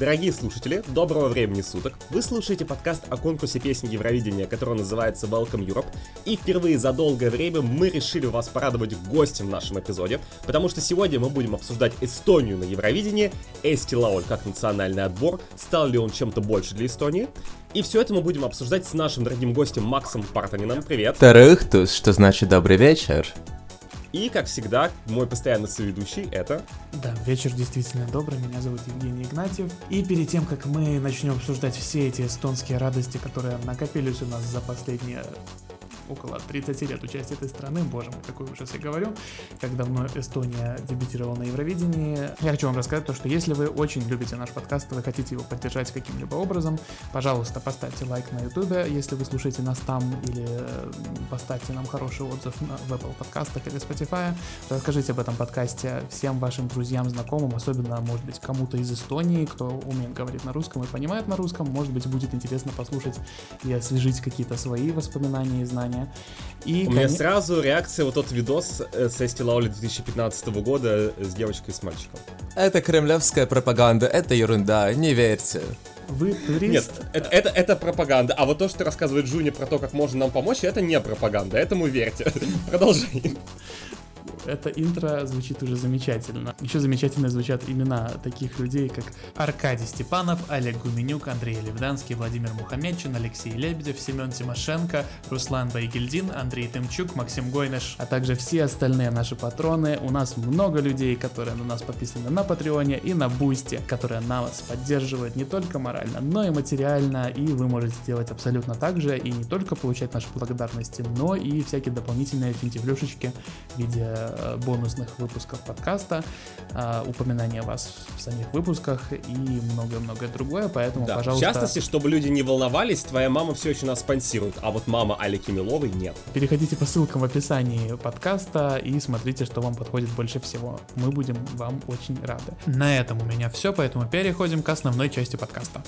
Дорогие слушатели, доброго времени суток! Вы слушаете подкаст о конкурсе песни Евровидения, который называется Welcome Europe. И впервые за долгое время мы решили вас порадовать гостем в нашем эпизоде, потому что сегодня мы будем обсуждать Эстонию на Евровидении, Эсти Лауль как национальный отбор, стал ли он чем-то больше для Эстонии, и все это мы будем обсуждать с нашим дорогим гостем Максом Партанином. Привет! Тарыхтус, что значит добрый вечер. И, как всегда, мой постоянный соведущий — это... Да, вечер действительно добрый, меня зовут Евгений Игнатьев. И перед тем, как мы начнем обсуждать все эти эстонские радости, которые накопились у нас за последние около 30 лет участия этой страны, боже мой, какой ужас я говорю, как давно Эстония дебютировала на Евровидении. Я хочу вам рассказать то, что если вы очень любите наш подкаст, вы хотите его поддержать каким-либо образом, пожалуйста, поставьте лайк на ютубе, если вы слушаете нас там, или э, поставьте нам хороший отзыв в Apple подкастах или Spotify, расскажите об этом подкасте всем вашим друзьям, знакомым, особенно, может быть, кому-то из Эстонии, кто умеет говорить на русском и понимает на русском, может быть, будет интересно послушать и освежить какие-то свои воспоминания и знания Украине. И, У меня сразу реакция вот тот видос э, с Эсти Лаули 2015 года с девочкой и с мальчиком. Это кремлевская пропаганда, это ерунда, не верьте. Вы турист? Нет, это, это, это пропаганда. А вот то, что рассказывает Джуни про то, как можно нам помочь, это не пропаганда. Этому верьте. Продолжай это интро звучит уже замечательно. Еще замечательно звучат имена таких людей, как Аркадий Степанов, Олег Гуменюк, Андрей Левданский, Владимир Мухамедчин, Алексей Лебедев, Семен Тимошенко, Руслан Байгельдин, Андрей Тымчук, Максим Гойнеш, а также все остальные наши патроны. У нас много людей, которые на нас подписаны на Патреоне и на Бусти, которые нас поддерживают не только морально, но и материально, и вы можете делать абсолютно так же, и не только получать наши благодарности, но и всякие дополнительные финтифлюшечки в виде Э, бонусных выпусков подкаста, э, упоминания вас в самих выпусках и многое-многое другое, поэтому, да, пожалуйста... В частности, чтобы люди не волновались, твоя мама все еще нас спонсирует, а вот мама Алики Миловой нет. Переходите по ссылкам в описании подкаста и смотрите, что вам подходит больше всего. Мы будем вам очень рады. На этом у меня все, поэтому переходим к основной части подкаста.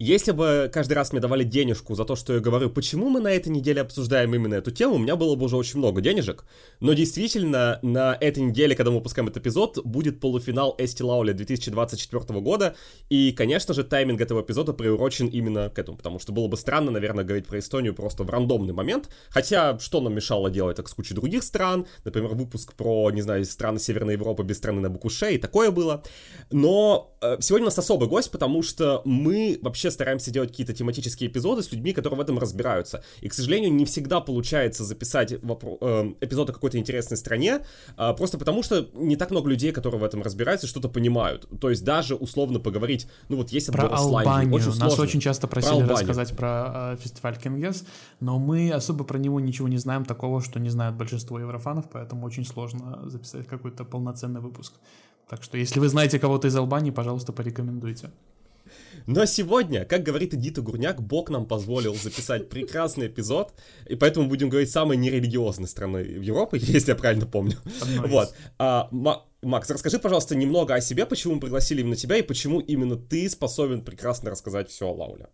Если бы каждый раз мне давали денежку за то, что я говорю, почему мы на этой неделе обсуждаем именно эту тему, у меня было бы уже очень много денежек. Но действительно, на этой неделе, когда мы выпускаем этот эпизод, будет полуфинал Эсти Лауля 2024 года. И, конечно же, тайминг этого эпизода приурочен именно к этому, потому что было бы странно, наверное, говорить про Эстонию просто в рандомный момент. Хотя, что нам мешало делать так с кучей других стран? Например, выпуск про, не знаю, страны Северной Европы без страны на Букуше, и такое было. Но сегодня у нас особый гость, потому что мы вообще стараемся делать какие-то тематические эпизоды с людьми, которые в этом разбираются. И, к сожалению, не всегда получается записать вопро- э, эпизод о какой-то интересной стране, э, просто потому что не так много людей, которые в этом разбираются, что-то понимают. То есть даже условно поговорить, ну вот есть про Албанию. Очень сложно. Нас очень часто просили про рассказать про э, фестиваль Кингес, но мы особо про него ничего не знаем такого, что не знают большинство еврофанов, поэтому очень сложно записать какой-то полноценный выпуск. Так что, если вы знаете кого-то из Албании, пожалуйста, порекомендуйте. Но сегодня, как говорит Эдита Гурняк, Бог нам позволил записать прекрасный эпизод, и поэтому будем говорить самой нерелигиозной страны Европы, если я правильно помню. Вот. А, Макс, расскажи, пожалуйста, немного о себе, почему мы пригласили именно тебя, и почему именно ты способен прекрасно рассказать все о Лауле.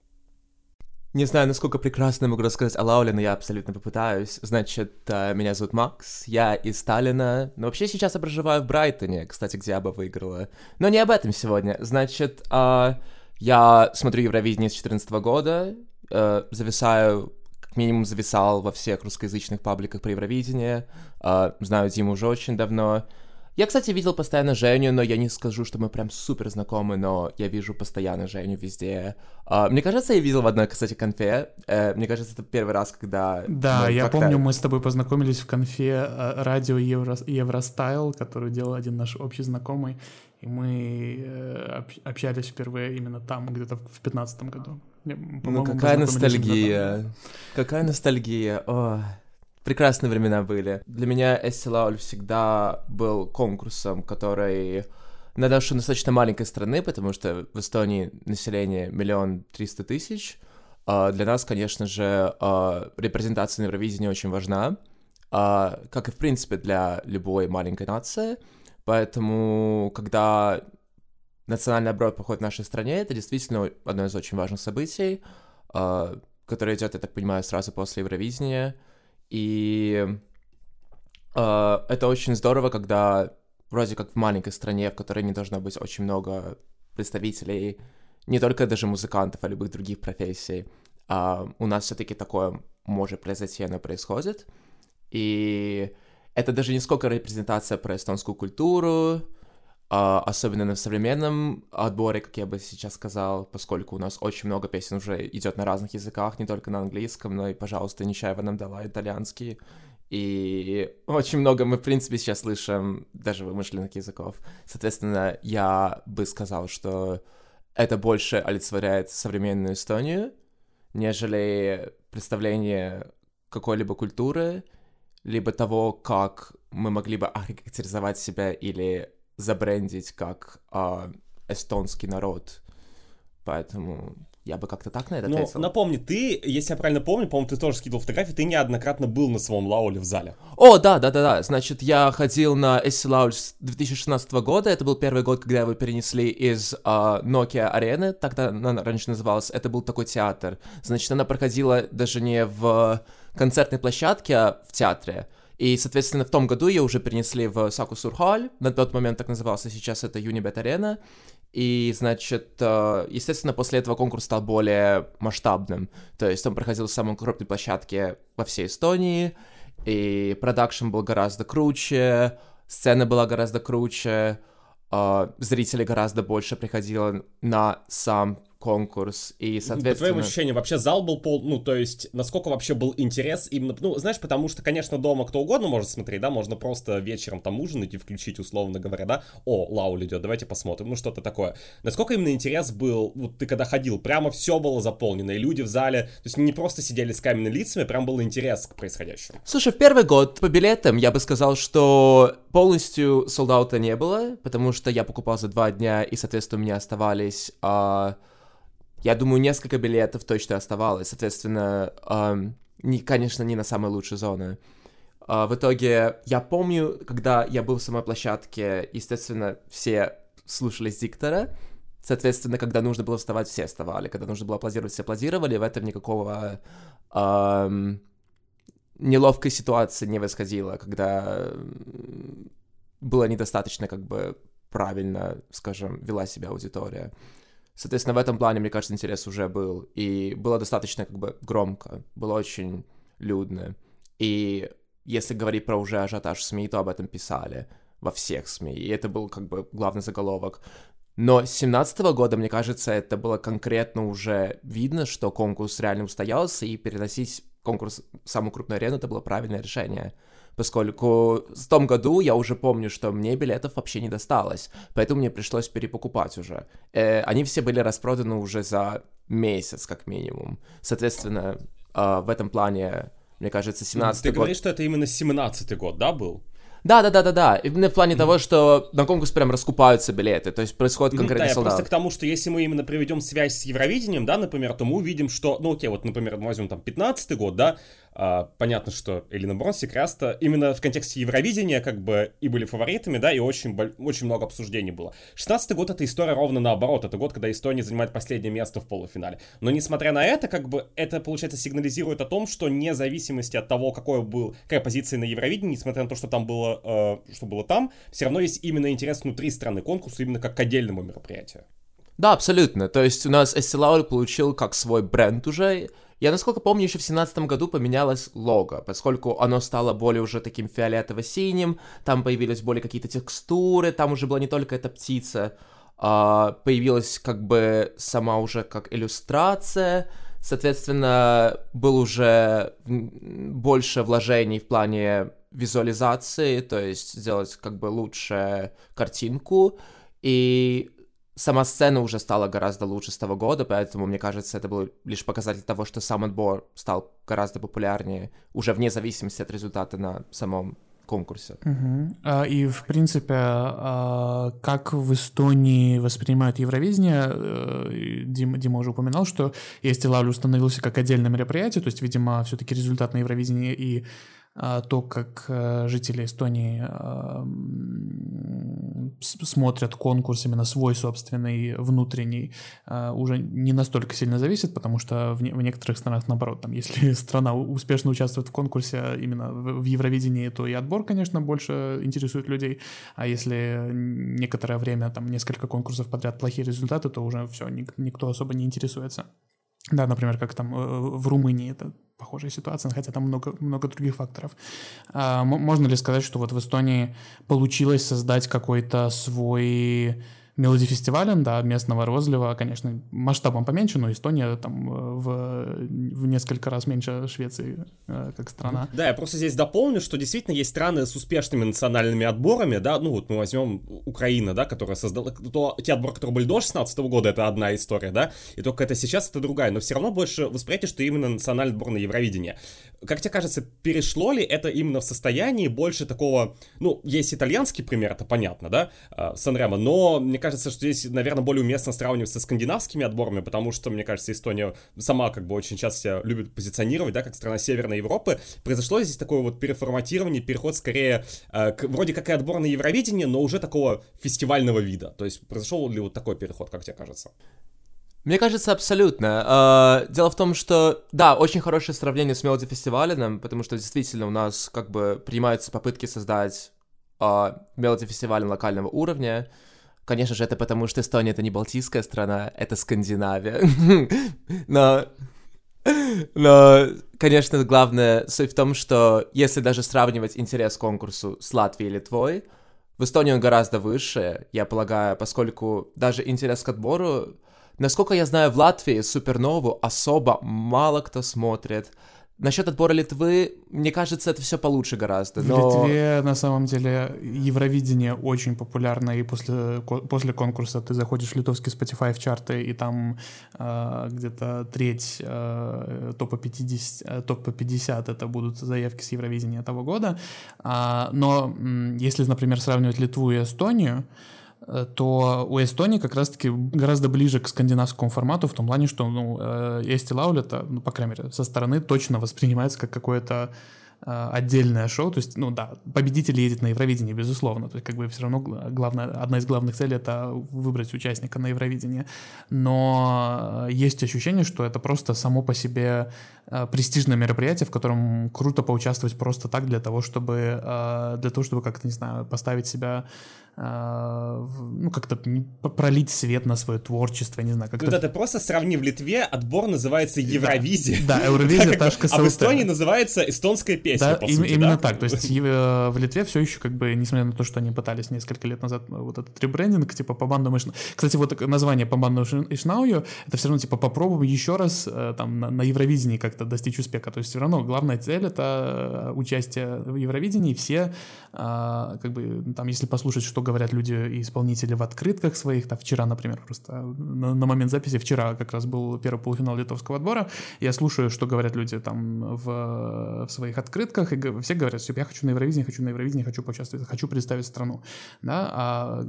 Не знаю, насколько прекрасно могу рассказать о Лауле, но я абсолютно попытаюсь. Значит, э, меня зовут Макс, я из Сталина, но вообще сейчас я проживаю в Брайтоне, кстати, где Аба выиграла. Но не об этом сегодня. Значит, а, я смотрю Евровидение с 2014 года, э, зависаю, как минимум зависал во всех русскоязычных пабликах про Евровидение, э, знаю Диму уже очень давно. Я, кстати, видел постоянно Женю, но я не скажу, что мы прям супер знакомы, но я вижу постоянно Женю везде. Uh, мне кажется, я видел в одной, кстати, конфе. Uh, мне кажется, это первый раз, когда... Да, я помню, мы с тобой познакомились в конфе uh, радио Евро... Евростайл, который делал один наш общий знакомый. И мы э, общались впервые именно там, где-то в пятнадцатом году. Ну какая ностальгия. Какая ностальгия. О, прекрасные времена были. Для меня Эстилауль всегда был конкурсом, который на нашу достаточно маленькой страны, потому что в Эстонии население миллион триста тысяч. Uh, для нас, конечно же, uh, репрезентация на Евровидении очень важна, uh, как и, в принципе, для любой маленькой нации. Поэтому, когда национальный оборот проходит в нашей стране, это действительно одно из очень важных событий, а, которое идет, я так понимаю, сразу после Евровидения. И Uh, это очень здорово, когда вроде как в маленькой стране, в которой не должно быть очень много представителей, не только даже музыкантов, а любых других профессий, uh, у нас все-таки такое может произойти, оно происходит. И это даже не сколько репрезентация про эстонскую культуру, особенно на современном отборе, как я бы сейчас сказал, поскольку у нас очень много песен уже идет на разных языках, не только на английском, но и, пожалуйста, Нечаева нам дала итальянский. И очень много мы, в принципе, сейчас слышим даже вымышленных языков. Соответственно, я бы сказал, что это больше олицетворяет современную Эстонию, нежели представление какой-либо культуры, либо того, как мы могли бы охарактеризовать себя или забрендить как э, эстонский народ. Поэтому я бы как-то так на это Но ответил. напомни, ты, если я правильно помню, по-моему, ты тоже скидывал фотографии, ты неоднократно был на своем лауле в зале. О, да, да, да, да. Значит, я ходил на SC Lounge с 2016 года. Это был первый год, когда его перенесли из uh, Nokia арены, тогда она раньше называлась. Это был такой театр. Значит, она проходила даже не в концертной площадке, а в театре. И, соответственно, в том году ее уже перенесли в Саку Сурхаль, на тот момент так назывался, сейчас это Arena. И, значит, э, естественно, после этого конкурс стал более масштабным. То есть он проходил в самой крупной площадке во всей Эстонии, и продакшн был гораздо круче, сцена была гораздо круче, э, зрителей гораздо больше приходило на сам конкурс, и, соответственно... По твоим ощущениям, вообще зал был пол... Ну, то есть, насколько вообще был интерес именно... Ну, знаешь, потому что, конечно, дома кто угодно может смотреть, да, можно просто вечером там ужинать и включить, условно говоря, да, о, Лаул идет, давайте посмотрим, ну, что-то такое. Насколько именно интерес был, вот ты когда ходил, прямо все было заполнено, и люди в зале, то есть, не просто сидели с каменными лицами, прям был интерес к происходящему. Слушай, в первый год по билетам я бы сказал, что полностью солдата не было, потому что я покупал за два дня, и, соответственно, у меня оставались... А я думаю, несколько билетов точно оставалось. Соответственно, эм, не, конечно, не на самые лучшие зоны. Э, в итоге, я помню, когда я был в самой площадке, естественно, все слушались диктора. Соответственно, когда нужно было вставать, все вставали. Когда нужно было аплодировать, все аплодировали. В этом никакого эм, неловкой ситуации не восходило, когда было недостаточно как бы правильно, скажем, вела себя аудитория. Соответственно, в этом плане, мне кажется, интерес уже был. И было достаточно как бы громко, было очень людно. И если говорить про уже ажиотаж СМИ, то об этом писали во всех СМИ. И это был как бы главный заголовок. Но с 17 года, мне кажется, это было конкретно уже видно, что конкурс реально устоялся, и переносить конкурс в самую крупную арену это было правильное решение поскольку в том году я уже помню, что мне билетов вообще не досталось, поэтому мне пришлось перепокупать уже. Э, они все были распроданы уже за месяц, как минимум. Соответственно, э, в этом плане, мне кажется, 17 Ты год... говоришь, что это именно 17 год, да, был? Да, да, да, да, да. Именно в плане mm-hmm. того, что на конкурс прям раскупаются билеты, то есть происходит конкретно ну, да, просто к тому, что если мы именно приведем связь с Евровидением, да, например, то мы увидим, что, ну окей, вот, например, возьмем там 15 год, да, а, понятно, что Элина Бронс и Краста именно в контексте Евровидения как бы и были фаворитами, да, и очень, очень много обсуждений было. 16 год это история ровно наоборот, это год, когда Эстония занимает последнее место в полуфинале. Но несмотря на это, как бы это, получается, сигнализирует о том, что вне зависимости от того, какой был, какая позиция на Евровидении, несмотря на то, что там было, э, что было там, все равно есть именно интерес внутри страны конкурса, именно как к отдельному мероприятию. Да, абсолютно. То есть у нас Эстелаур получил как свой бренд уже, я, насколько помню, еще в семнадцатом году поменялось лого, поскольку оно стало более уже таким фиолетово-синим, там появились более какие-то текстуры, там уже была не только эта птица, а появилась как бы сама уже как иллюстрация, соответственно, был уже больше вложений в плане визуализации, то есть сделать как бы лучше картинку, и сама сцена уже стала гораздо лучше с того года, поэтому, мне кажется, это был лишь показатель того, что сам отбор стал гораздо популярнее, уже вне зависимости от результата на самом конкурсе. Угу. И, в принципе, а, как в Эстонии воспринимают Евровидение, э, Дима, Дима уже упоминал, что если Лавлю установился как отдельное мероприятие, то есть, видимо, все-таки результат на Евровидении и то, как э, жители Эстонии смотрят конкурс именно свой собственный, внутренний, э, уже не настолько сильно зависит, потому что в, не, в некоторых странах наоборот, там, если страна успешно участвует в конкурсе именно в, Евровидении, то и отбор, конечно, больше интересует людей, а если некоторое время, там, несколько конкурсов подряд плохие результаты, то уже все, ник, никто особо не интересуется. Да, например, как там э, в Румынии это похожая ситуация, хотя там много, много других факторов. А, можно ли сказать, что вот в Эстонии получилось создать какой-то свой Мелоди фестивалем, да, местного розлива, конечно, масштабом поменьше, но Эстония там э, в, в несколько раз меньше Швеции э, как страна. Да, я просто здесь дополню, что действительно есть страны с успешными национальными отборами, да, ну вот мы возьмем Украина, да, которая создала, то, те отборы, которые были до 16 года, это одна история, да, и только это сейчас, это другая, но все равно больше восприятие, что именно национальный отбор на Евровидение. Как тебе кажется, перешло ли это именно в состоянии больше такого, ну, есть итальянский пример, это понятно, да, э, Санремо, но, мне кажется, что здесь, наверное, более уместно сравнивать со скандинавскими отборами, потому что, мне кажется, Эстония сама как бы очень часто себя любит позиционировать, да, как страна Северной Европы. Произошло здесь такое вот переформатирование, переход скорее э, к, вроде как и отбор на Евровидение, но уже такого фестивального вида. То есть произошел ли вот такой переход, как тебе кажется? Мне кажется, абсолютно. Дело в том, что, да, очень хорошее сравнение с Мелоди фестивалем, потому что действительно у нас как бы принимаются попытки создать Мелоди фестиваль локального уровня, Конечно же, это потому, что Эстония — это не Балтийская страна, это Скандинавия. Но... Но, конечно, главное суть в том, что если даже сравнивать интерес к конкурсу с Латвией и Литвой, в Эстонии он гораздо выше, я полагаю, поскольку даже интерес к отбору, насколько я знаю, в Латвии Супернову особо мало кто смотрит, Насчет отбора Литвы, мне кажется, это все получше гораздо. Но... В Литве, на самом деле, Евровидение очень популярно, и после, после конкурса ты заходишь в литовский Spotify в чарты, и там э, где-то треть э, топа 50, э, топ 50 это будут заявки с Евровидения этого года. А, но если, например, сравнивать Литву и Эстонию, то у Эстонии как раз-таки гораздо ближе к скандинавскому формату в том плане, что ну, Эсти Лаулета, ну, по крайней мере, со стороны точно воспринимается как какое-то э, отдельное шоу, то есть, ну да, победитель едет на Евровидение, безусловно, то есть как бы все равно главная, одна из главных целей это выбрать участника на Евровидение, но есть ощущение, что это просто само по себе э, престижное мероприятие, в котором круто поучаствовать просто так для того, чтобы для того, чтобы как-то, не знаю, поставить себя а, ну, как-то пролить свет на свое творчество, не знаю, как-то... Ну, это просто сравни в Литве, отбор называется Евровизия. Да, Евровизия, Ташка А в Эстонии называется эстонская песня, да, по сути, Именно так, то есть э, в Литве все еще, как бы, несмотря на то, что они пытались несколько лет назад э, вот этот ребрендинг, типа, по банду Ишнау... Кстати, вот название по банду Ишнау, это все равно, типа, попробуем еще раз э, там на, на Евровидении как-то достичь успеха, то есть все равно главная цель — это участие в Евровидении, все, а, как бы, там, если послушать, что говорят люди и исполнители в открытках своих. Там вчера, например, просто на, на момент записи, вчера как раз был первый полуфинал литовского отбора. Я слушаю, что говорят люди там в, в своих открытках, и все говорят, что я хочу на Евровидении, хочу на Евровидении, хочу поучаствовать, хочу представить страну. Да? А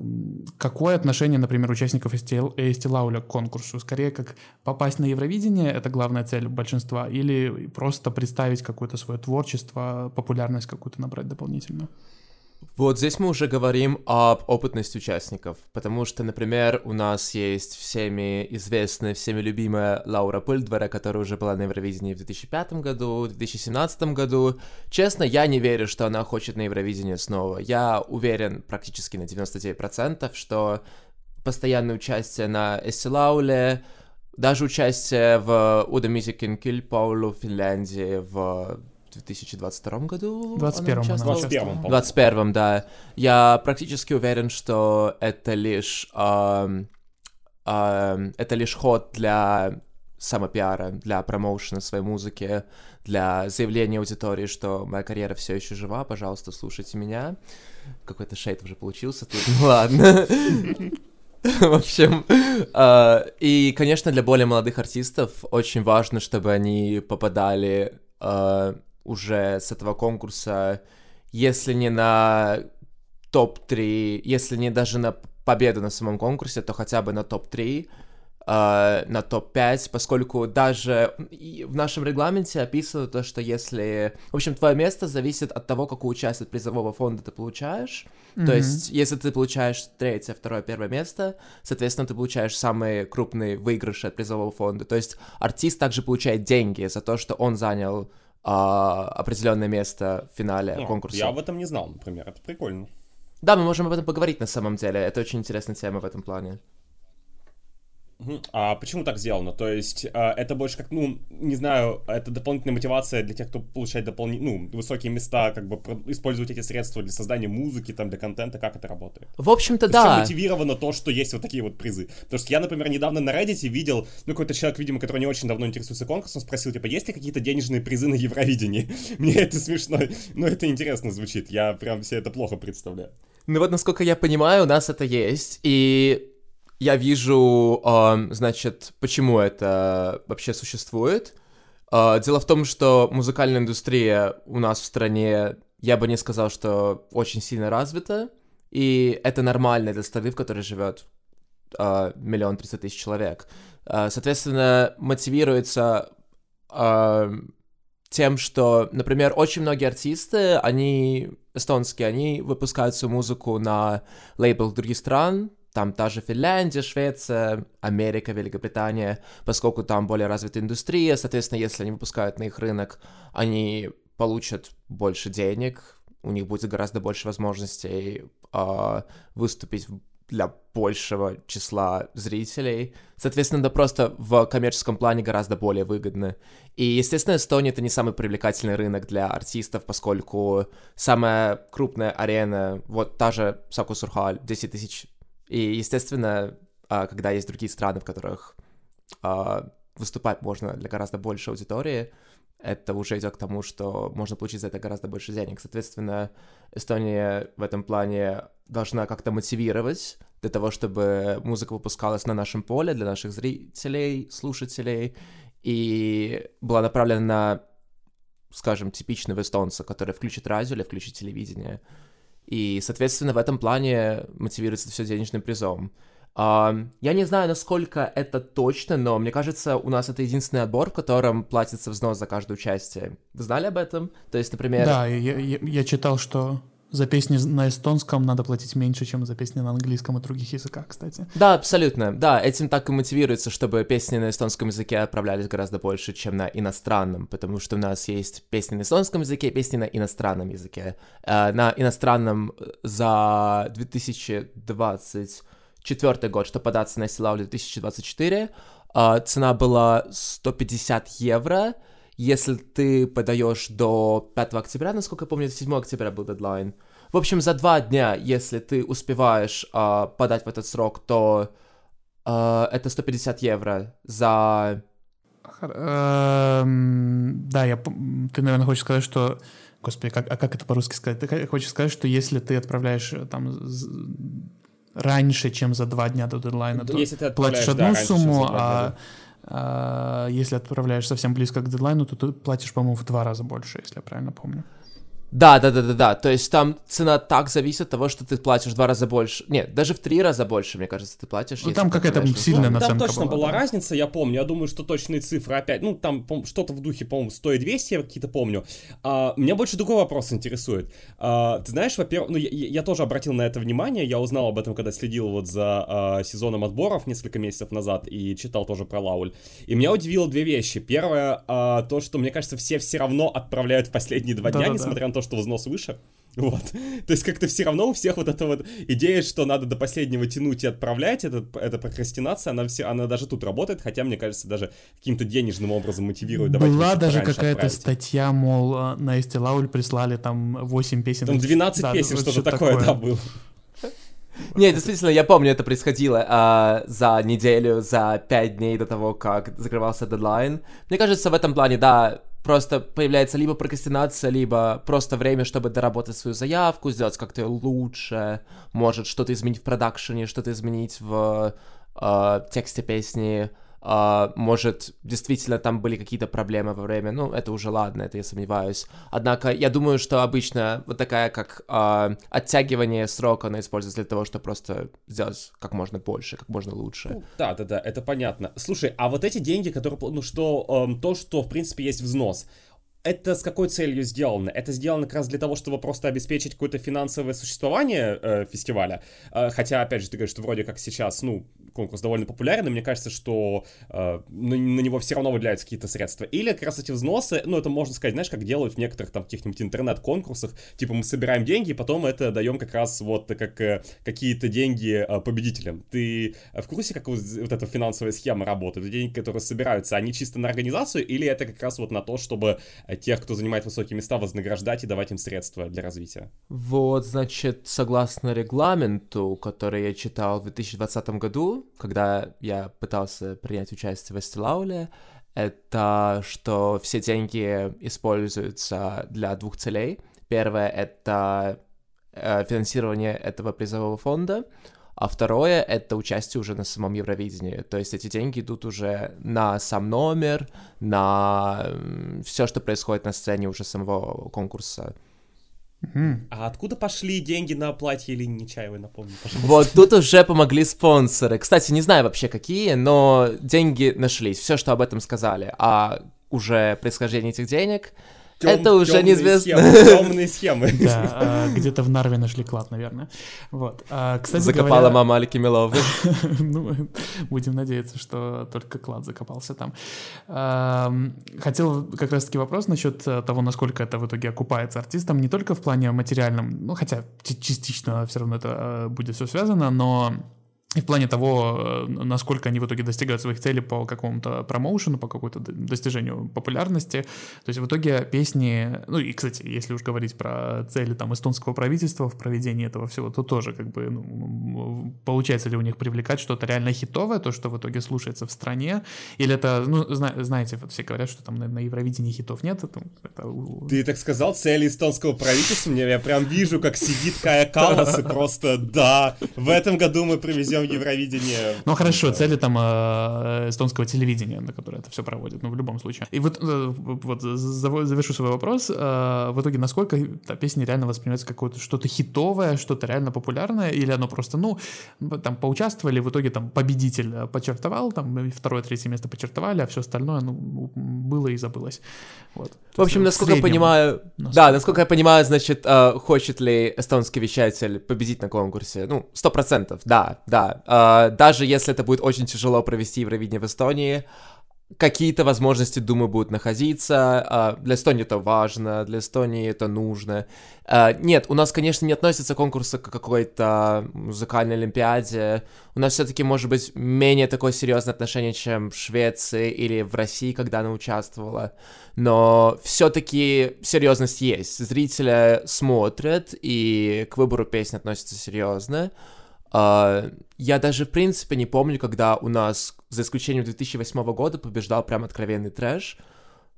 какое отношение, например, участников Эсти Лауля к конкурсу? Скорее, как попасть на Евровидение, это главная цель большинства, или просто представить какое-то свое творчество, популярность какую-то набрать дополнительно? Вот здесь мы уже говорим об опытности участников, потому что, например, у нас есть всеми известная, всеми любимая Лаура Пульдвера, которая уже была на Евровидении в 2005 году, в 2017 году. Честно, я не верю, что она хочет на Евровидение снова. Я уверен практически на 99%, что постоянное участие на Эссилауле, даже участие в Уда Kill Паулу в Финляндии в 2022 году? 21 она 21 21 да. Я практически уверен, что это лишь... Э, э, это лишь ход для самопиара, для промоушена своей музыки, для заявления аудитории, что моя карьера все еще жива, пожалуйста, слушайте меня. Какой-то шейт уже получился тут, ладно. В общем, э, и, конечно, для более молодых артистов очень важно, чтобы они попадали э, уже с этого конкурса, если не на топ-3, если не даже на победу на самом конкурсе, то хотя бы на топ-3, э, на топ-5, поскольку даже в нашем регламенте описано то, что если... В общем, твое место зависит от того, какую часть от призового фонда ты получаешь. Mm-hmm. То есть, если ты получаешь третье, второе, первое место, соответственно, ты получаешь самые крупные выигрыши от призового фонда. То есть, артист также получает деньги за то, что он занял а, определенное место в финале ну, конкурса. Я об этом не знал, например. Это прикольно. Да, мы можем об этом поговорить на самом деле. Это очень интересная тема в этом плане. А почему так сделано? То есть а, это больше как, ну, не знаю, это дополнительная мотивация для тех, кто получает дополнительные, ну, высокие места, как бы использовать эти средства для создания музыки, там, для контента, как это работает? В общем-то, да. мотивировано то, что есть вот такие вот призы? Потому что я, например, недавно на Reddit видел, ну, какой-то человек, видимо, который не очень давно интересуется конкурсом, спросил, типа, есть ли какие-то денежные призы на Евровидении? Мне это смешно, но это интересно звучит, я прям все это плохо представляю. Ну вот, насколько я понимаю, у нас это есть, и я вижу, э, значит, почему это вообще существует. Э, дело в том, что музыкальная индустрия у нас в стране, я бы не сказал, что очень сильно развита, и это нормально для страны, в которой живет э, миллион тридцать тысяч человек. Э, соответственно, мотивируется тем, что, например, очень многие артисты, они эстонские, они выпускают свою музыку на лейблах других стран, там та же Финляндия, Швеция, Америка, Великобритания, поскольку там более развитая индустрия, соответственно, если они выпускают на их рынок, они получат больше денег, у них будет гораздо больше возможностей э, выступить для большего числа зрителей. Соответственно, да просто в коммерческом плане гораздо более выгодно. И, естественно, Эстония — это не самый привлекательный рынок для артистов, поскольку самая крупная арена, вот та же Сакусурхаль, 10 тысяч и, естественно, а, когда есть другие страны, в которых а, выступать можно для гораздо большей аудитории, это уже идет к тому, что можно получить за это гораздо больше денег. Соответственно, Эстония в этом плане должна как-то мотивировать для того, чтобы музыка выпускалась на нашем поле для наших зрителей, слушателей, и была направлена на, скажем, типичного эстонца, который включит радио или включит телевидение. И, соответственно, в этом плане мотивируется все денежным призом. Я не знаю, насколько это точно, но мне кажется, у нас это единственный отбор, в котором платится взнос за каждое участие. Вы знали об этом? То есть, например... Да, я, я, я читал, что за песни на эстонском надо платить меньше, чем за песни на английском и других языках, кстати. Да, абсолютно. Да, этим так и мотивируется, чтобы песни на эстонском языке отправлялись гораздо больше, чем на иностранном, потому что у нас есть песни на эстонском языке, песни на иностранном языке. Э, на иностранном за 2024 год, чтобы податься на Силаули 2024, э, цена была 150 евро, если ты подаешь до 5 октября, насколько я помню, 7 октября был дедлайн. В общем, за два дня, если ты успеваешь э, подать в этот срок, то э, это 150 евро за... Эм, да, я, ты, наверное, хочешь сказать, что... Господи, как, а как это по-русски сказать? Ты хочешь сказать, что если ты отправляешь э, там раньше, чем за два дня до дедлайна, то если ты платишь одну да, сумму, а а, если отправляешь совсем близко к дедлайну, то ты платишь, по-моему, в два раза больше, если я правильно помню. Да, да, да, да, да. То есть там цена так зависит от того, что ты платишь в два раза больше. Нет, даже в три раза больше, мне кажется, ты платишь. Ну там какая-то сильная ну, наценка Там точно была, была да. разница, я помню. Я думаю, что точные цифры опять, ну там что-то в духе, по-моему, 100 и 200 я какие-то помню. А, меня больше другой вопрос интересует. А, ты знаешь, во-первых, ну я, я тоже обратил на это внимание, я узнал об этом, когда следил вот за а, сезоном отборов несколько месяцев назад и читал тоже про Лауль. И меня удивило две вещи. Первое, а, то, что, мне кажется, все все равно отправляют в последние два да, дня, да, несмотря да. на то, что взнос выше. Вот. То есть как-то все равно у всех вот эта вот идея, что надо до последнего тянуть и отправлять, это, эта прокрастинация, она, все, она даже тут работает, хотя, мне кажется, даже каким-то денежным образом мотивирует. Была даже какая-то статья, мол, а, на Эсти Лауль прислали там 8 песен. Там 12 да, песен, что-то такое, такое, да, было. Не, действительно, я помню, это происходило а, за неделю, за пять дней до того, как закрывался дедлайн. Мне кажется, в этом плане, да, просто появляется либо прокрастинация, либо просто время, чтобы доработать свою заявку, сделать как-то лучше, может что-то изменить в продакшене, что-то изменить в э, тексте песни. А, может, действительно там были какие-то проблемы во время, ну, это уже ладно, это я сомневаюсь. Однако я думаю, что обычно вот такая как а, оттягивание срока она используется для того, чтобы просто сделать как можно больше, как можно лучше. Ну, да, да, да, это понятно. Слушай, а вот эти деньги, которые, ну что, эм, то, что в принципе есть взнос, это с какой целью сделано? Это сделано как раз для того, чтобы просто обеспечить какое-то финансовое существование э, фестиваля. Э, хотя, опять же, ты говоришь, что вроде как сейчас, ну, конкурс довольно популярен, и мне кажется, что э, на, на него все равно выделяются какие-то средства. Или как раз эти взносы, ну, это можно сказать, знаешь, как делают в некоторых там каких-нибудь интернет-конкурсах, типа мы собираем деньги, и потом это даем как раз вот как э, какие-то деньги э, победителям. Ты в курсе, как вот, вот эта финансовая схема работает? Деньги, которые собираются, они чисто на организацию, или это как раз вот на то, чтобы тех, кто занимает высокие места, вознаграждать и давать им средства для развития? Вот, значит, согласно регламенту, который я читал в 2020 году, когда я пытался принять участие в Эстелауле, это что все деньги используются для двух целей. Первое — это э, финансирование этого призового фонда, а второе — это участие уже на самом Евровидении. То есть эти деньги идут уже на сам номер, на все, что происходит на сцене уже самого конкурса. А откуда пошли деньги на платье или Нечаевой, напомню, пожалуйста. Вот тут уже помогли спонсоры. Кстати, не знаю вообще какие, но деньги нашлись. Все, что об этом сказали. А уже происхождение этих денег Тем, это уже неизвестно. Темные схемы. Да, а, где-то в Нарве нашли клад, наверное. Вот. А, кстати Закопала говоря... мама Алики Миловой. ну, будем надеяться, что только клад закопался там. А, хотел как раз-таки вопрос насчет того, насколько это в итоге окупается артистам, не только в плане материальном, ну, хотя частично все равно это будет все связано, но и в плане того, э, насколько они в итоге достигают своих целей по какому-то промоушену, по какому-то достижению популярности. То есть в итоге песни... Ну и, кстати, если уж говорить про цели там эстонского правительства в проведении этого всего, то тоже как бы ну, получается ли у них привлекать что-то реально хитовое, то, что в итоге слушается в стране, или это, ну, зна- знаете, вот все говорят, что там на, на Евровидении хитов нет. Это, это... Ты так сказал, цели эстонского правительства, я прям вижу, как сидит Кая Калас и просто, да, в этом году мы привезем Евровидение. Ну хорошо, цели там э, эстонского телевидения, на которое это все проводит, ну в любом случае. И вот, э, вот завершу свой вопрос. Э, в итоге, насколько та песня реально воспринимается как что-то хитовое, что-то реально популярное, или оно просто, ну, там поучаствовали, в итоге там победитель почертовал, там второе, третье место почертовали, а все остальное, ну, было и забылось. Вот. В общем, насколько я понимаю, насколько... да, насколько я понимаю, значит, хочет ли эстонский вещатель победить на конкурсе? Ну, сто процентов, да, да. Uh, даже если это будет очень тяжело провести Евровидение в Эстонии, какие-то возможности, думаю, будут находиться. Uh, для Эстонии это важно, для Эстонии это нужно. Uh, нет, у нас, конечно, не относится конкурсы к какой-то музыкальной олимпиаде. У нас все-таки, может быть, менее такое серьезное отношение, чем в Швеции или в России, когда она участвовала. Но все-таки серьезность есть. Зрители смотрят и к выбору песни относятся серьезно. Uh, я даже, в принципе, не помню, когда у нас, за исключением 2008 года, побеждал прям откровенный трэш.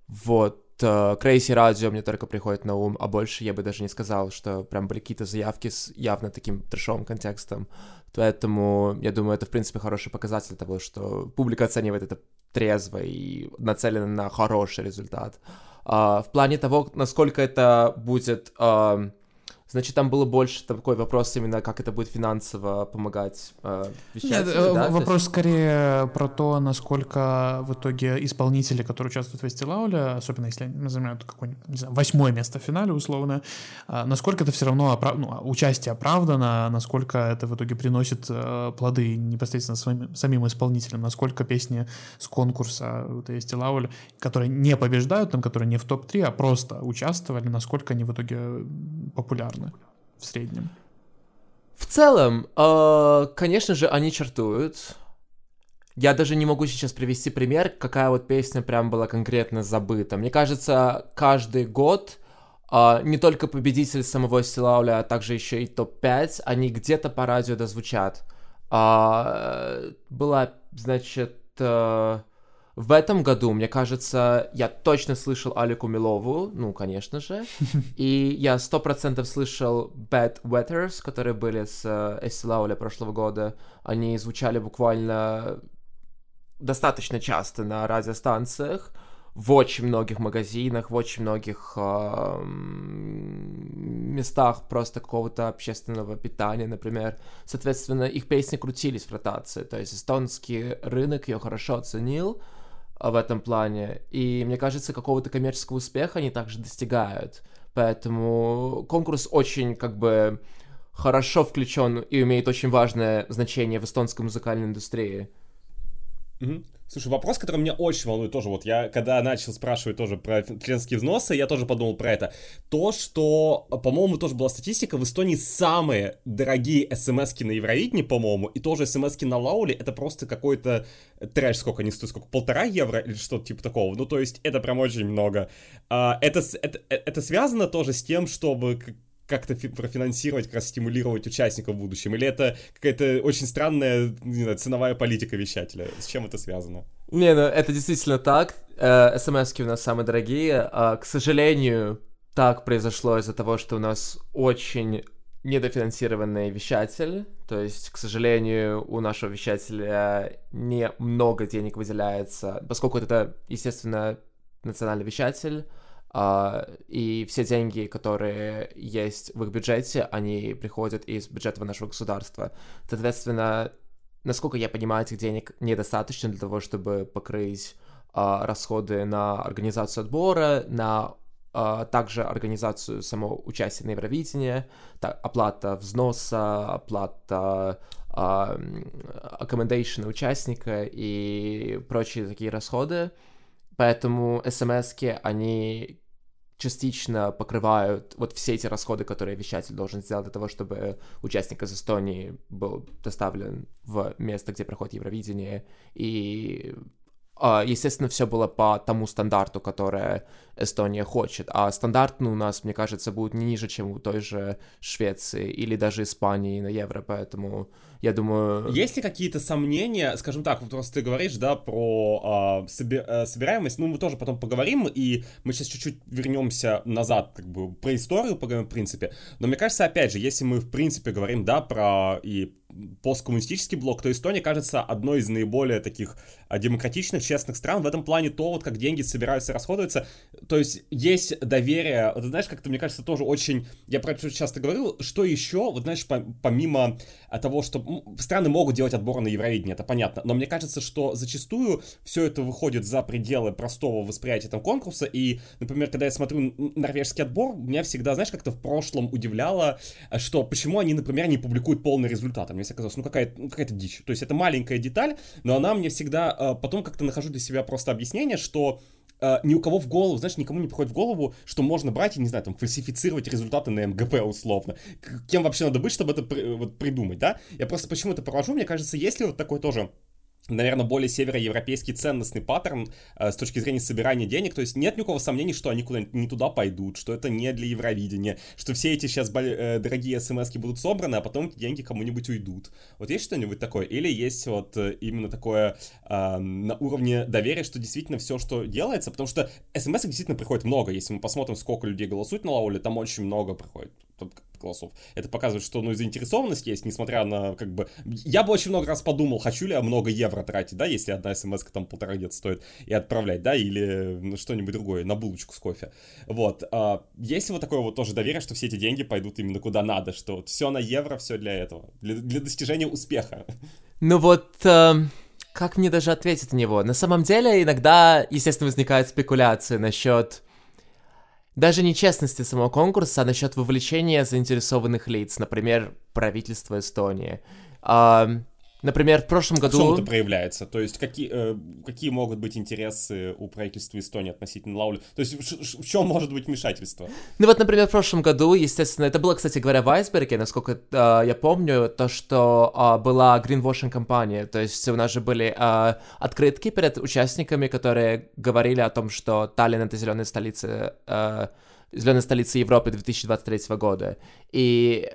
Вот. Uh, Радио мне только приходит на ум, а больше я бы даже не сказал, что прям были какие-то заявки с явно таким трэшовым контекстом. Поэтому, я думаю, это, в принципе, хороший показатель того, что публика оценивает это трезво и нацелена на хороший результат. Uh, в плане того, насколько это будет... Uh, Значит, там было больше такой вопрос именно, как это будет финансово помогать э, Нет, э, да? вопрос есть... скорее про то, насколько в итоге исполнители, которые участвуют в фестивале, особенно если они занимают какое-нибудь, не знаю, восьмое место в финале условно, э, насколько это все равно оправ... ну, участие оправдано, насколько это в итоге приносит э, плоды непосредственно своим, самим исполнителям, насколько песни с конкурса вот, фестиваля, которые не побеждают, там, которые не в топ-3, а просто участвовали, насколько они в итоге популярны примерно в среднем? В целом, э, конечно же, они чертуют. Я даже не могу сейчас привести пример, какая вот песня прям была конкретно забыта. Мне кажется, каждый год э, не только победитель самого Стилауля, а также еще и топ-5, они где-то по радио дозвучат. Э, была, значит, э, в этом году, мне кажется, я точно слышал Алику Милову, ну, конечно же, и я сто процентов слышал Bad Weathers, которые были с Эстилауля прошлого года. Они звучали буквально достаточно часто на радиостанциях, в очень многих магазинах, в очень многих э, местах просто какого-то общественного питания, например. Соответственно, их песни крутились в ротации. То есть эстонский рынок ее хорошо оценил в этом плане. И мне кажется, какого-то коммерческого успеха они также достигают. Поэтому конкурс очень как бы хорошо включен и имеет очень важное значение в эстонской музыкальной индустрии. Слушай, вопрос, который меня очень волнует тоже, вот я, когда начал спрашивать тоже про членские взносы, я тоже подумал про это. То, что, по-моему, тоже была статистика, в Эстонии самые дорогие смс на Евровидении, по-моему, и тоже смс на Лауле, это просто какой-то трэш, сколько они стоят, сколько, полтора евро или что-то типа такого. Ну, то есть, это прям очень много. А, это, это, это связано тоже с тем, чтобы как-то профинансировать, как раз стимулировать участников в будущем? Или это какая-то очень странная, не знаю, ценовая политика вещателя? С чем это связано? Не, ну это действительно так. Э, СМСки у нас самые дорогие. А, к сожалению, так произошло из-за того, что у нас очень недофинансированный вещатель. То есть, к сожалению, у нашего вещателя не много денег выделяется, поскольку это, естественно, национальный вещатель. Uh, и все деньги, которые есть в их бюджете, они приходят из бюджета нашего государства. Соответственно, насколько я понимаю, этих денег недостаточно для того, чтобы покрыть uh, расходы на организацию отбора, на uh, также организацию самого участия на Евровидении, так, оплата взноса, оплата accommodation участника и прочие такие расходы. Поэтому смс они частично покрывают вот все эти расходы, которые вещатель должен сделать для того, чтобы участник из Эстонии был доставлен в место, где проходит Евровидение, и а, естественно, все было по тому стандарту, который Эстония хочет. А стандарт, ну, у нас, мне кажется, будет не ниже, чем у той же Швеции или даже Испании на евро, поэтому я думаю... Есть ли какие-то сомнения, скажем так, вот просто ты говоришь, да, про э, соби- э, собираемость, ну, мы тоже потом поговорим, и мы сейчас чуть-чуть вернемся назад, как бы, про историю поговорим, в принципе, но мне кажется, опять же, если мы, в принципе, говорим, да, про и посткоммунистический блок, то Эстония кажется одной из наиболее таких а, демократичных, честных стран. В этом плане то, вот как деньги собираются и расходуются, то есть есть доверие. Вот знаешь, как-то, мне кажется, тоже очень... Я про это часто говорил, что еще, вот знаешь, помимо того, что страны могут делать отборы на Евровидение, это понятно, но мне кажется, что зачастую все это выходит за пределы простого восприятия там конкурса, и, например, когда я смотрю норвежский отбор, меня всегда, знаешь, как-то в прошлом удивляло, что почему они, например, не публикуют полный результат. Мне всегда казалось, ну какая-то ну, какая дичь. То есть это маленькая деталь, но она мне всегда... А, потом как-то нахожу для себя просто объяснение, что Uh, ни у кого в голову, знаешь, никому не приходит в голову, что можно брать и, не знаю, там, фальсифицировать результаты на МГП условно. Кем вообще надо быть, чтобы это при, вот, придумать, да? Я просто почему это провожу, мне кажется, если вот такой тоже наверное, более североевропейский ценностный паттерн э, с точки зрения собирания денег. То есть нет никакого сомнения, что они куда-нибудь не туда пойдут, что это не для Евровидения, что все эти сейчас э, дорогие смс будут собраны, а потом эти деньги кому-нибудь уйдут. Вот есть что-нибудь такое? Или есть вот э, именно такое э, на уровне доверия, что действительно все, что делается, потому что смс действительно приходит много. Если мы посмотрим, сколько людей голосуют на Лауле, там очень много приходит голосов. Это показывает, что, ну, заинтересованность есть, несмотря на, как бы... Я бы очень много раз подумал, хочу ли я много евро тратить, да, если одна смс там полтора где-то стоит, и отправлять, да, или что-нибудь другое, на булочку с кофе. Вот. А, есть вот такое вот тоже доверие, что все эти деньги пойдут именно куда надо, что вот все на евро, все для этого, для, для достижения успеха. Ну вот... Э как мне даже ответить на него? На самом деле, иногда, естественно, возникают спекуляции насчет даже не честности самого конкурса, а насчет вовлечения заинтересованных лиц, например, правительство Эстонии. Например, в прошлом году... В чем это проявляется? То есть какие, э, какие могут быть интересы у правительства Эстонии относительно Лаули? То есть в, в чем может быть вмешательство? Ну вот, например, в прошлом году, естественно, это было, кстати говоря, в Айсберге, насколько э, я помню, то, что э, была кампания, то есть у нас же были э, открытки перед участниками, которые говорили о том, что Таллин — это зеленая столица... Э, зеленая столица Европы 2023 года. И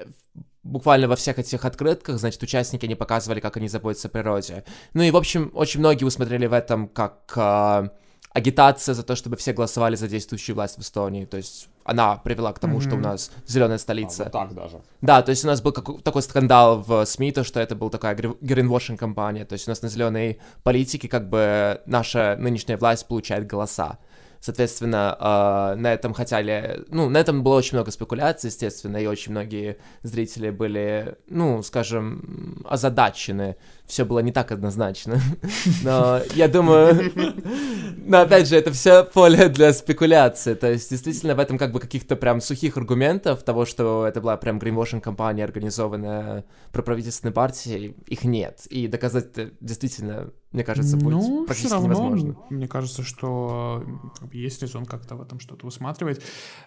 буквально во всех этих открытках, значит, участники не показывали, как они заботятся о природе. Ну и, в общем, очень многие усмотрели в этом как э, агитация за то, чтобы все голосовали за действующую власть в Эстонии. То есть она привела к тому, mm-hmm. что у нас зеленая столица. А, вот так даже. Да, то есть у нас был как, такой скандал в СМИ, то, что это была такая гринвошинг компания, то есть у нас на зеленой политике как бы наша нынешняя власть получает голоса. Соответственно, э, на этом хотели... Ну, на этом было очень много спекуляций, естественно, и очень многие зрители были, ну, скажем, озадачены. Все было не так однозначно. Но я думаю... Но опять же, это все поле для спекуляции. То есть, действительно, в этом как бы каких-то прям сухих аргументов того, что это была прям гринвошинг компания, организованная проправительственной партией, их нет. И доказать это действительно мне кажется, будет ну, практически равно, невозможно. Мне кажется, что есть резон как-то в этом что-то усматривать.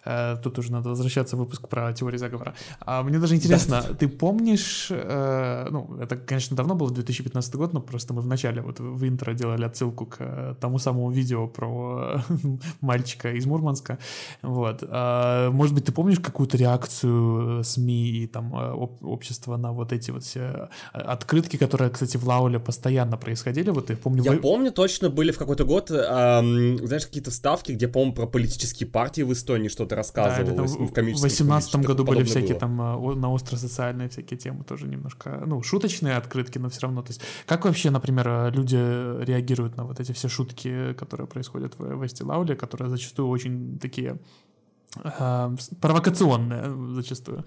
Э, тут уже надо возвращаться в выпуск про теорию заговора. А мне даже интересно, да. ты помнишь, э, ну, это, конечно, давно было, 2015 год, но просто мы вначале вот в интро делали отсылку к тому самому видео про мальчика из Мурманска. Вот. А, может быть, ты помнишь какую-то реакцию СМИ и там общества на вот эти вот все открытки, которые, кстати, в Лауле постоянно происходили вот я помню... Я вы... помню, точно были в какой-то год, эм, знаешь, какие-то ставки, где, по-моему, про политические партии в Эстонии что-то рассказывалось да, в комическом В 18 году были всякие было. там э, на остро-социальные всякие темы тоже немножко, ну, шуточные открытки, но все равно, то есть, как вообще, например, э, люди реагируют на вот эти все шутки, которые происходят в, в Эстилауле, которые зачастую очень такие э, провокационные зачастую?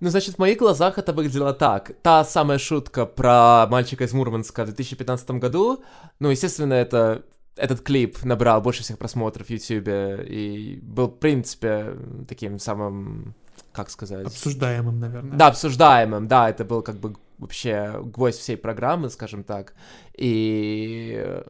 Ну, значит, в моих глазах это выглядело так. Та самая шутка про мальчика из Мурманска в 2015 году, ну, естественно, это этот клип набрал больше всех просмотров в YouTube и был, в принципе, таким самым, как сказать... Обсуждаемым, наверное. Да, обсуждаемым, да, это был как бы вообще гвоздь всей программы, скажем так. И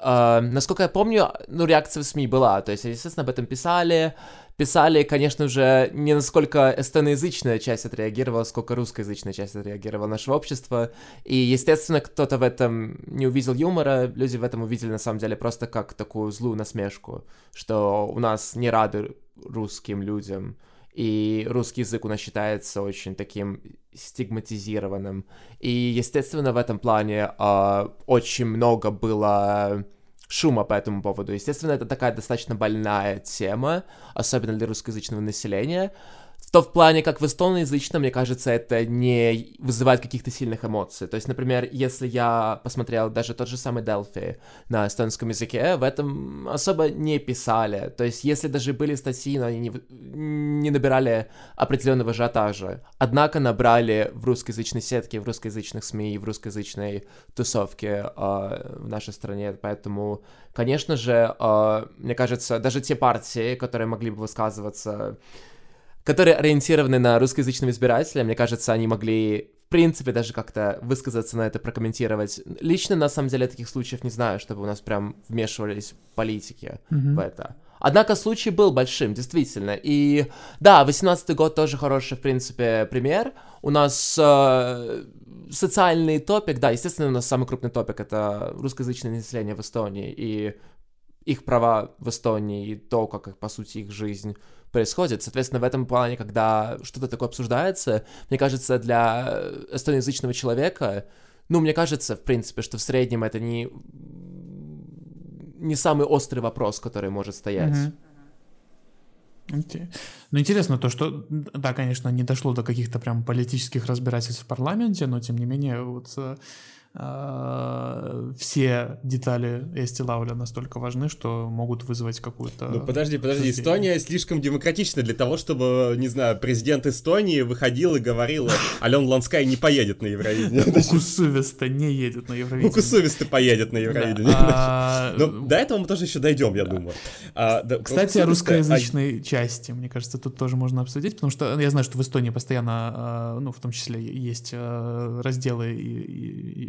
Uh, насколько я помню, ну, реакция в СМИ была, то есть, естественно, об этом писали, писали, конечно же, не насколько эстоноязычная часть отреагировала, сколько русскоязычная часть отреагировала нашего общества, и, естественно, кто-то в этом не увидел юмора, люди в этом увидели, на самом деле, просто как такую злую насмешку, что у нас не рады русским людям, и русский язык у нас считается очень таким стигматизированным. И, естественно, в этом плане э, очень много было шума по этому поводу. Естественно, это такая достаточно больная тема, особенно для русскоязычного населения в плане, как в эстоноязычном, мне кажется, это не вызывает каких-то сильных эмоций. То есть, например, если я посмотрел даже тот же самый Delphi на эстонском языке, в этом особо не писали. То есть, если даже были статьи, но они не, не набирали определенного ажиотажа. Однако набрали в русскоязычной сетке, в русскоязычных СМИ, в русскоязычной тусовке э, в нашей стране. Поэтому, конечно же, э, мне кажется, даже те партии, которые могли бы высказываться которые ориентированы на русскоязычного избирателя, мне кажется, они могли в принципе, даже как-то высказаться на это, прокомментировать. Лично, на самом деле, таких случаев не знаю, чтобы у нас прям вмешивались политики mm-hmm. в это. Однако случай был большим, действительно. И да, 18 год тоже хороший, в принципе, пример. У нас э, социальный топик, да, естественно, у нас самый крупный топик — это русскоязычное население в Эстонии и их права в Эстонии, и то, как, по сути, их жизнь происходит. Соответственно, в этом плане, когда что-то такое обсуждается, мне кажется, для эстоноязычного человека, ну, мне кажется, в принципе, что в среднем это не, не самый острый вопрос, который может стоять. Ну, интересно то, что, да, конечно, не дошло до каких-то прям политических разбирательств в парламенте, но, тем не менее, вот Э, все детали Эсти Лауля настолько важны, что могут вызвать какую-то... Ну, подожди, подожди, Эстония слишком демократична для того, чтобы, не знаю, президент Эстонии выходил и говорил, Ален Ланскай не поедет на Евровидение. Укусувиста не едет на Евровидение. Укусувиста поедет на Евровидение. А, Но до этого мы тоже еще дойдем, я думаю. А, Кстати, о русскоязычной части, мне кажется, тут тоже можно обсудить, потому что я знаю, что в Эстонии постоянно, а, ну, в том числе, есть разделы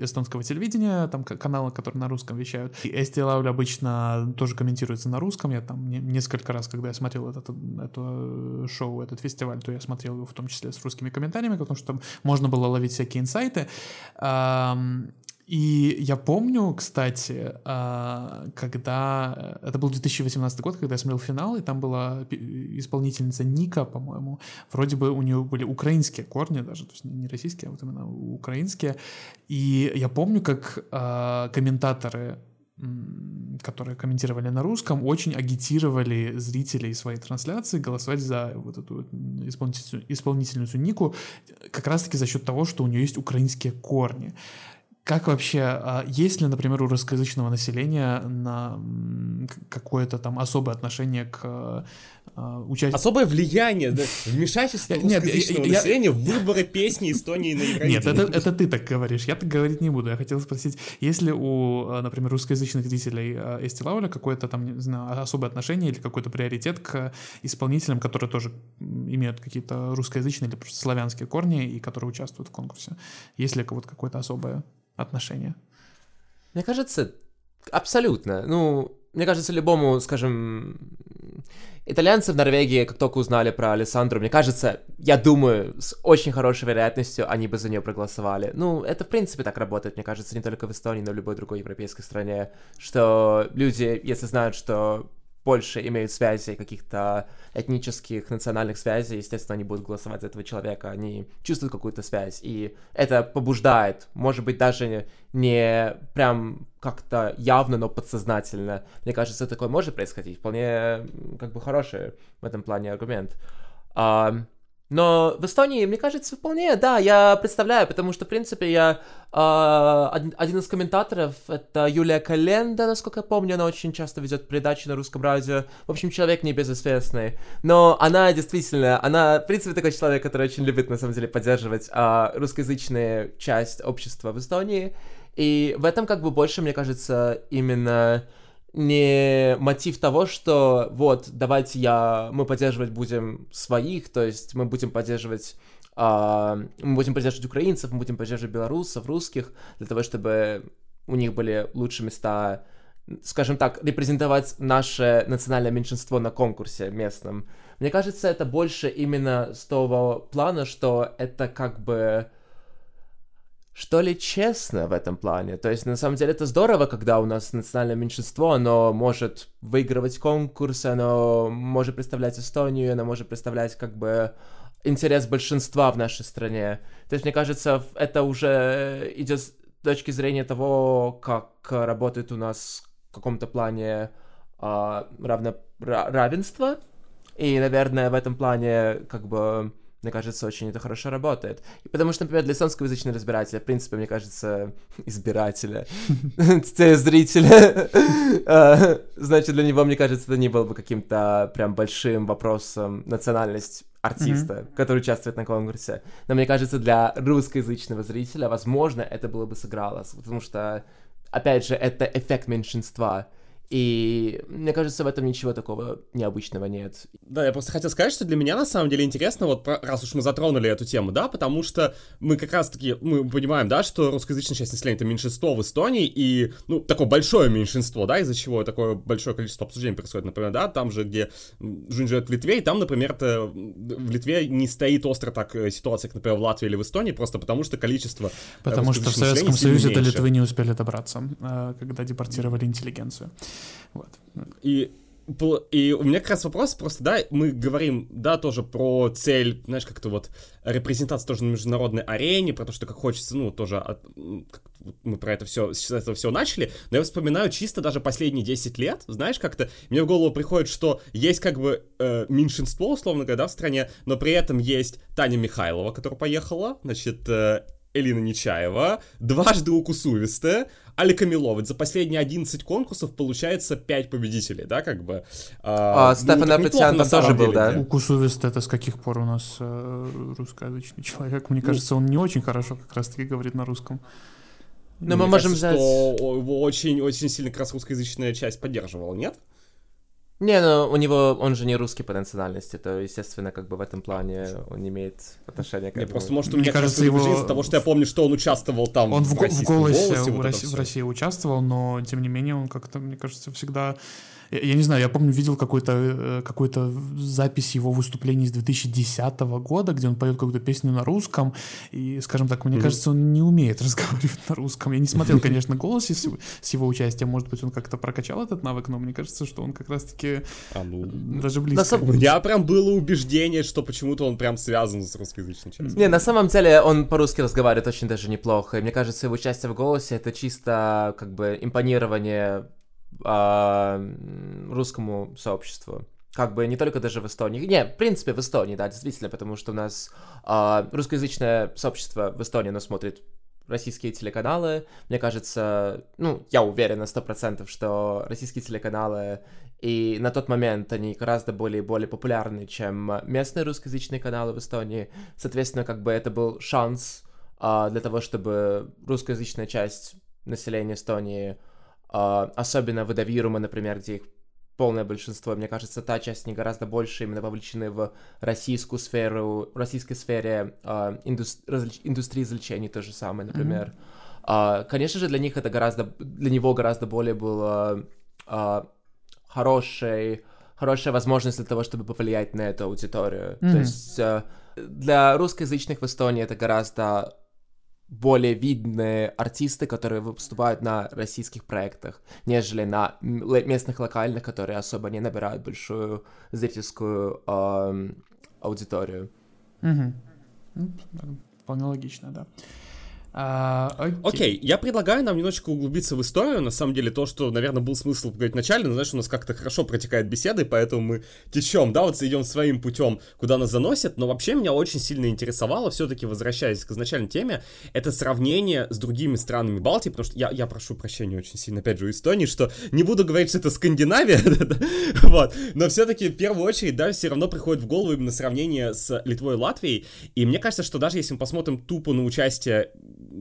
эстонского телевидения, там каналы, которые на русском вещают. И Эсти Лауль обычно тоже комментируется на русском. Я там несколько раз, когда я смотрел этот, это шоу, этот фестиваль, то я смотрел его в том числе с русскими комментариями, потому что там можно было ловить всякие инсайты. И я помню, кстати, а, когда... Это был 2018 год, когда я смотрел финал, и там была исполнительница Ника, по-моему. Вроде бы у нее были украинские корни даже, то есть не российские, а вот именно украинские. И я помню, как а, комментаторы которые комментировали на русском, очень агитировали зрителей своей трансляции голосовать за вот эту исполнительницу, исполнительницу Нику как раз-таки за счет того, что у нее есть украинские корни. Как вообще, а, есть ли, например, у русскоязычного населения на какое-то там особое отношение к а, участию? Особое влияние, да, вмешательство русскоязычного я, населения я... в выборы песни Эстонии на Евровидении. Нет, это, это ты так говоришь, я так говорить не буду. Я хотел спросить, есть ли у, а, например, русскоязычных зрителей Эсти Лауля какое-то там, не знаю, особое отношение или какой-то приоритет к исполнителям, которые тоже имеют какие-то русскоязычные или просто славянские корни и которые участвуют в конкурсе? Есть ли вот какое-то особое отношения? Мне кажется, абсолютно. Ну, мне кажется, любому, скажем, итальянцы в Норвегии, как только узнали про Александру, мне кажется, я думаю, с очень хорошей вероятностью они бы за нее проголосовали. Ну, это, в принципе, так работает, мне кажется, не только в Эстонии, но и в любой другой европейской стране, что люди, если знают, что больше имеют связи, каких-то этнических, национальных связей, естественно, они будут голосовать за этого человека, они чувствуют какую-то связь, и это побуждает, может быть, даже не прям как-то явно, но подсознательно. Мне кажется, такое может происходить, вполне как бы хороший в этом плане аргумент. Но в Эстонии, мне кажется, вполне, да, я представляю, потому что, в принципе, я э, один из комментаторов, это Юлия Календа, насколько я помню, она очень часто ведет передачи на русском радио. В общем, человек небезызвестный. Но она действительно, она, в принципе, такой человек, который очень любит, на самом деле, поддерживать э, русскоязычную часть общества в Эстонии. И в этом, как бы, больше, мне кажется, именно не мотив того, что вот, давайте я, мы поддерживать будем своих, то есть мы будем поддерживать Uh, мы будем поддерживать украинцев, мы будем поддерживать белорусов, русских, для того, чтобы у них были лучшие места, скажем так, репрезентовать наше национальное меньшинство на конкурсе местном. Мне кажется, это больше именно с того плана, что это как бы что ли, честно в этом плане. То есть, на самом деле, это здорово, когда у нас национальное меньшинство, оно может выигрывать конкурсы, оно может представлять Эстонию, оно может представлять, как бы, интерес большинства в нашей стране. То есть, мне кажется, это уже идет с точки зрения того, как работает у нас в каком-то плане а, равно, равенство. И, наверное, в этом плане, как бы, мне кажется, очень это хорошо работает. И потому что, например, для эстонскоязычного разбирателя, в принципе, мне кажется, избирателя, зрителя, а, значит, для него, мне кажется, это не было бы каким-то прям большим вопросом национальность артиста, mm-hmm. который участвует на конкурсе. Но мне кажется, для русскоязычного зрителя, возможно, это было бы сыграло, потому что, опять же, это эффект меньшинства. И мне кажется, в этом ничего такого необычного нет. Да, я просто хотел сказать, что для меня на самом деле интересно, вот раз уж мы затронули эту тему, да, потому что мы как раз-таки, мы понимаем, да, что русскоязычная часть населения это меньшинство в Эстонии, и, ну, такое большое меньшинство, да, из-за чего такое большое количество обсуждений происходит, например, да, там же, где Жунь живет в Литве, и там, например, -то в Литве не стоит остро так э, ситуация, как, например, в Латвии или в Эстонии, просто потому что количество э, Потому что в Советском Союзе до Литвы не успели добраться, э, когда депортировали интеллигенцию. Вот. И и у меня как раз вопрос просто, да, мы говорим, да, тоже про цель, знаешь, как-то вот репрезентация тоже на международной арене, про то, что как хочется, ну, тоже от, мы про это все, с этого все начали, но я вспоминаю чисто даже последние 10 лет, знаешь, как-то мне в голову приходит, что есть как бы э, меньшинство, условно говоря, да, в стране, но при этом есть Таня Михайлова, которая поехала, значит, э, Элина Нечаева, дважды Укусувистая, Алика Милович. За последние 11 конкурсов получается 5 победителей, да, как бы. А, а ну, Стефан Апетян тоже был, да? Укусувист это с каких пор у нас э, русскоязычный человек? Мне ну, кажется, он не очень хорошо как раз-таки говорит на русском. Но мы можем кажется, взять... что очень-очень сильно как раз русскоязычная часть поддерживала, нет? Не, ну у него, он же не русский по национальности, то, естественно, как бы в этом плане он имеет отношение к этому. Не, просто, может, у меня кажется, его... из-за того, что я помню, что он участвовал там он в, в, в голосе, голосе в, России, в России участвовал, но, тем не менее, он как-то, мне кажется, всегда Я, я не знаю, я помню, видел э, какой запись его выступлений с 2010 года, где он поет какую-то песню на русском, и, скажем так, мне mm-hmm. кажется, он не умеет разговаривать на русском. Я не смотрел, конечно, голос с, с его участием, может быть, он как-то прокачал этот навык, но мне кажется, что он как раз-таки а, ну... даже близко. Сам... Я прям было убеждение, что почему-то он прям связан с русскоязычной частью. Не, на самом деле он по-русски разговаривает очень даже неплохо, и мне кажется, его участие в голосе — это чисто как бы импонирование э, русскому сообществу. Как бы не только даже в Эстонии. Не, в принципе, в Эстонии, да, действительно, потому что у нас э, русскоязычное сообщество в Эстонии, оно смотрит российские телеканалы. Мне кажется, ну, я уверен на сто процентов, что российские телеканалы и на тот момент они гораздо более более популярны, чем местные русскоязычные каналы в Эстонии. Соответственно, как бы это был шанс а, для того, чтобы русскоязычная часть населения Эстонии особенно в Эдавируме, например, где их полное большинство. Мне кажется, та часть не гораздо больше именно вовлечены в российскую сферу, в российской сфере uh, индус, различ, индустрии развлечений то же самое, например. Mm-hmm. Uh, конечно же, для них это гораздо, для него гораздо более было uh, хорошей, хорошая возможность для того, чтобы повлиять на эту аудиторию. Mm-hmm. То есть uh, для русскоязычных в Эстонии это гораздо более видные артисты, которые выступают на российских проектах, нежели на местных локальных, которые особо не набирают большую зрительскую э, аудиторию. Угу. Вполне логично, да. А, окей. окей, я предлагаю нам немножечко углубиться в историю. На самом деле, то, что, наверное, был смысл говорить вначале, но, знаешь, у нас как-то хорошо протекает беседа, и поэтому мы течем, да, вот идем своим путем, куда нас заносят. Но вообще меня очень сильно интересовало, все-таки возвращаясь к изначальной теме, это сравнение с другими странами Балтии, потому что я, я прошу прощения очень сильно, опять же, у Эстонии, что не буду говорить, что это Скандинавия, вот, но все-таки в первую очередь, да, все равно приходит в голову именно сравнение с Литвой и Латвией. И мне кажется, что даже если мы посмотрим тупо на участие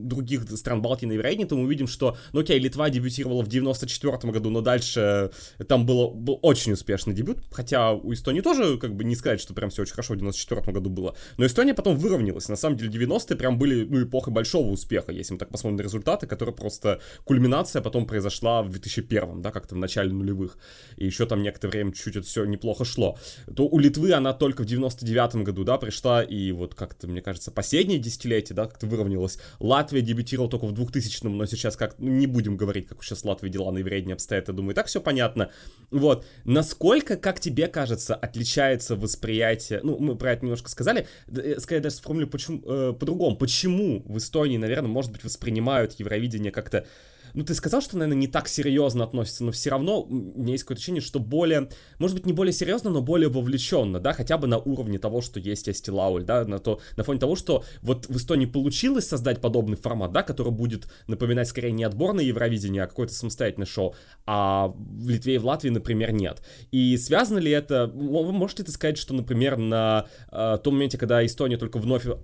других стран Балтии на Евровидении, то мы увидим, что, ну окей, Литва дебютировала в 94 году, но дальше там было, был очень успешный дебют, хотя у Эстонии тоже, как бы, не сказать, что прям все очень хорошо в 94 году было, но Эстония потом выровнялась, на самом деле 90-е прям были, ну, эпохой большого успеха, если мы так посмотрим на результаты, которые просто, кульминация потом произошла в 2001, да, как-то в начале нулевых, и еще там некоторое время чуть-чуть это все неплохо шло, то у Литвы она только в 99 году, да, пришла, и вот как-то, мне кажется, последнее десятилетие, да, как-то выровнялась. Латвия дебютировал только в 2000-м, но сейчас как... Ну, не будем говорить, как сейчас Латвии дела на Евредине обстоят, я думаю, и так все понятно. Вот. Насколько, как тебе кажется, отличается восприятие... Ну, мы про это немножко сказали. Э, скорее даже сформулирую почему, э, по-другому. Почему в Эстонии, наверное, может быть, воспринимают Евровидение как-то ну, ты сказал, что, наверное, не так серьезно относится, но все равно у меня есть какое-то ощущение, что более, может быть, не более серьезно, но более вовлеченно, да, хотя бы на уровне того, что есть Эсти Лауль, да, на, то, на фоне того, что вот в Эстонии получилось создать подобный формат, да, который будет напоминать скорее не отборное Евровидение, а какое-то самостоятельное шоу, а в Литве и в Латвии, например, нет. И связано ли это, можете это сказать, что, например, на э, том моменте, когда Эстония только вновь э,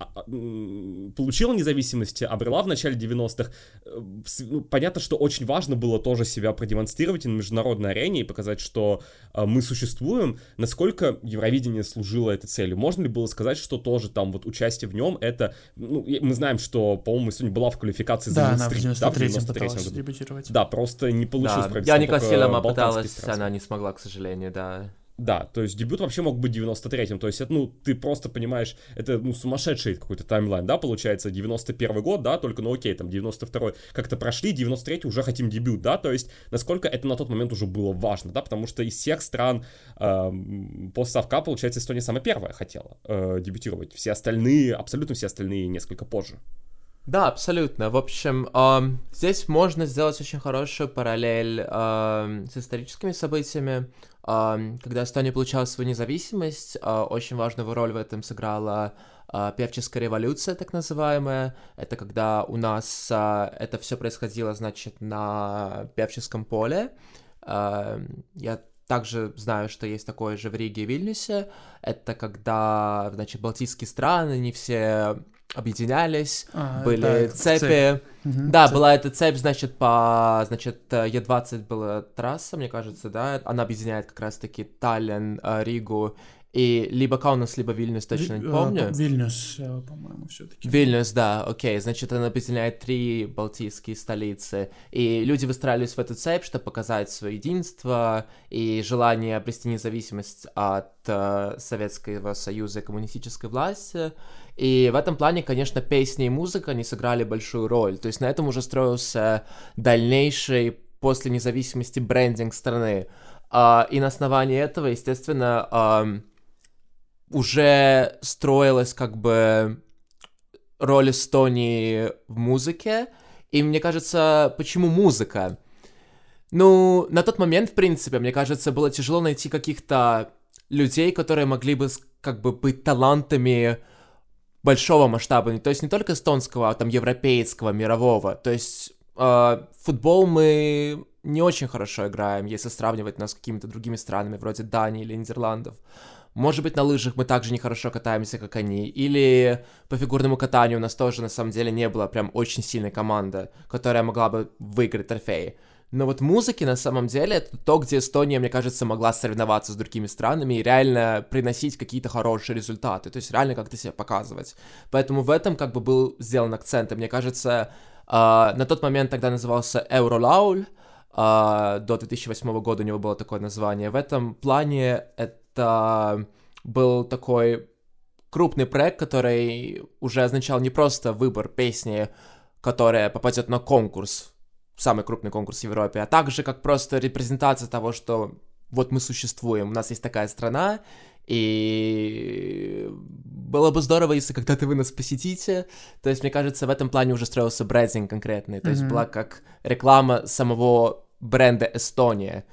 получила независимость, обрела в начале 90-х, э, ну, понятно, что очень важно было тоже себя продемонстрировать на международной арене и показать, что э, мы существуем. Насколько Евровидение служило этой целью? Можно ли было сказать, что тоже там вот участие в нем это... Ну, мы знаем, что, по-моему, сегодня была в квалификации за да, она в 93 да, в 93 году. дебютировать. Да, просто не получилось. Да. Я Ника Селема пыталась, она не смогла, к сожалению, да. Да, то есть дебют вообще мог быть 93-м, то есть это, ну, ты просто понимаешь, это, ну, сумасшедший какой-то таймлайн, да, получается, 91 год, да, только, ну, окей, там, 92-й как-то прошли, 93-й уже хотим дебют, да, то есть насколько это на тот момент уже было важно, да, потому что из всех стран э, постсовка, получается, Эстония самая первая хотела э, дебютировать, все остальные, абсолютно все остальные несколько позже. Да, абсолютно. В общем, э, здесь можно сделать очень хорошую параллель э, с историческими событиями. Э, когда Эстония получала свою независимость, э, очень важную роль в этом сыграла э, певческая революция, так называемая. Это когда у нас э, это все происходило, значит, на певческом поле. Э, я также знаю, что есть такое же в Риге и Вильнюсе. Это когда, значит, балтийские страны, не все объединялись, а, были да, цепи. Цепь. Угу, да, цепь. была эта цепь, значит, по, значит, Е20 была трасса, мне кажется, да, она объединяет как раз-таки Таллин, э, Ригу и либо Каунас, либо Вильнюс, точно не Э, помню. Вильнюс, э, по-моему, все-таки. Вильнюс, да, окей, значит, она объединяет три балтийские столицы, и люди выстраивались в эту цепь, чтобы показать свое единство и желание обрести независимость от э, Советского Союза и коммунистической власти, и в этом плане, конечно, песни и музыка, они сыграли большую роль, то есть на этом уже строился дальнейший после независимости брендинг страны, А, и на основании этого, естественно, уже строилась как бы роль Эстонии в музыке. И мне кажется, почему музыка? Ну, на тот момент, в принципе, мне кажется, было тяжело найти каких-то людей, которые могли бы как бы быть талантами большого масштаба, то есть не только эстонского, а там европейского, мирового. То есть э, футбол мы не очень хорошо играем, если сравнивать нас с какими-то другими странами, вроде Дании или Нидерландов. Может быть, на лыжах мы также нехорошо катаемся, как они. Или по фигурному катанию у нас тоже, на самом деле, не было прям очень сильной команды, которая могла бы выиграть трофей. Но вот музыки, на самом деле, это то, где Эстония, мне кажется, могла соревноваться с другими странами и реально приносить какие-то хорошие результаты. То есть реально как-то себя показывать. Поэтому в этом как бы был сделан акцент. И мне кажется, а, на тот момент тогда назывался Eurolaul, а, до 2008 года у него было такое название. В этом плане это был такой крупный проект, который уже означал не просто выбор песни, которая попадет на конкурс, самый крупный конкурс в Европе, а также как просто репрезентация того, что вот мы существуем, у нас есть такая страна, и было бы здорово, если когда-то вы нас посетите. То есть, мне кажется, в этом плане уже строился брендинг конкретный. То есть, Мгм. была как реклама самого бренда Эстония.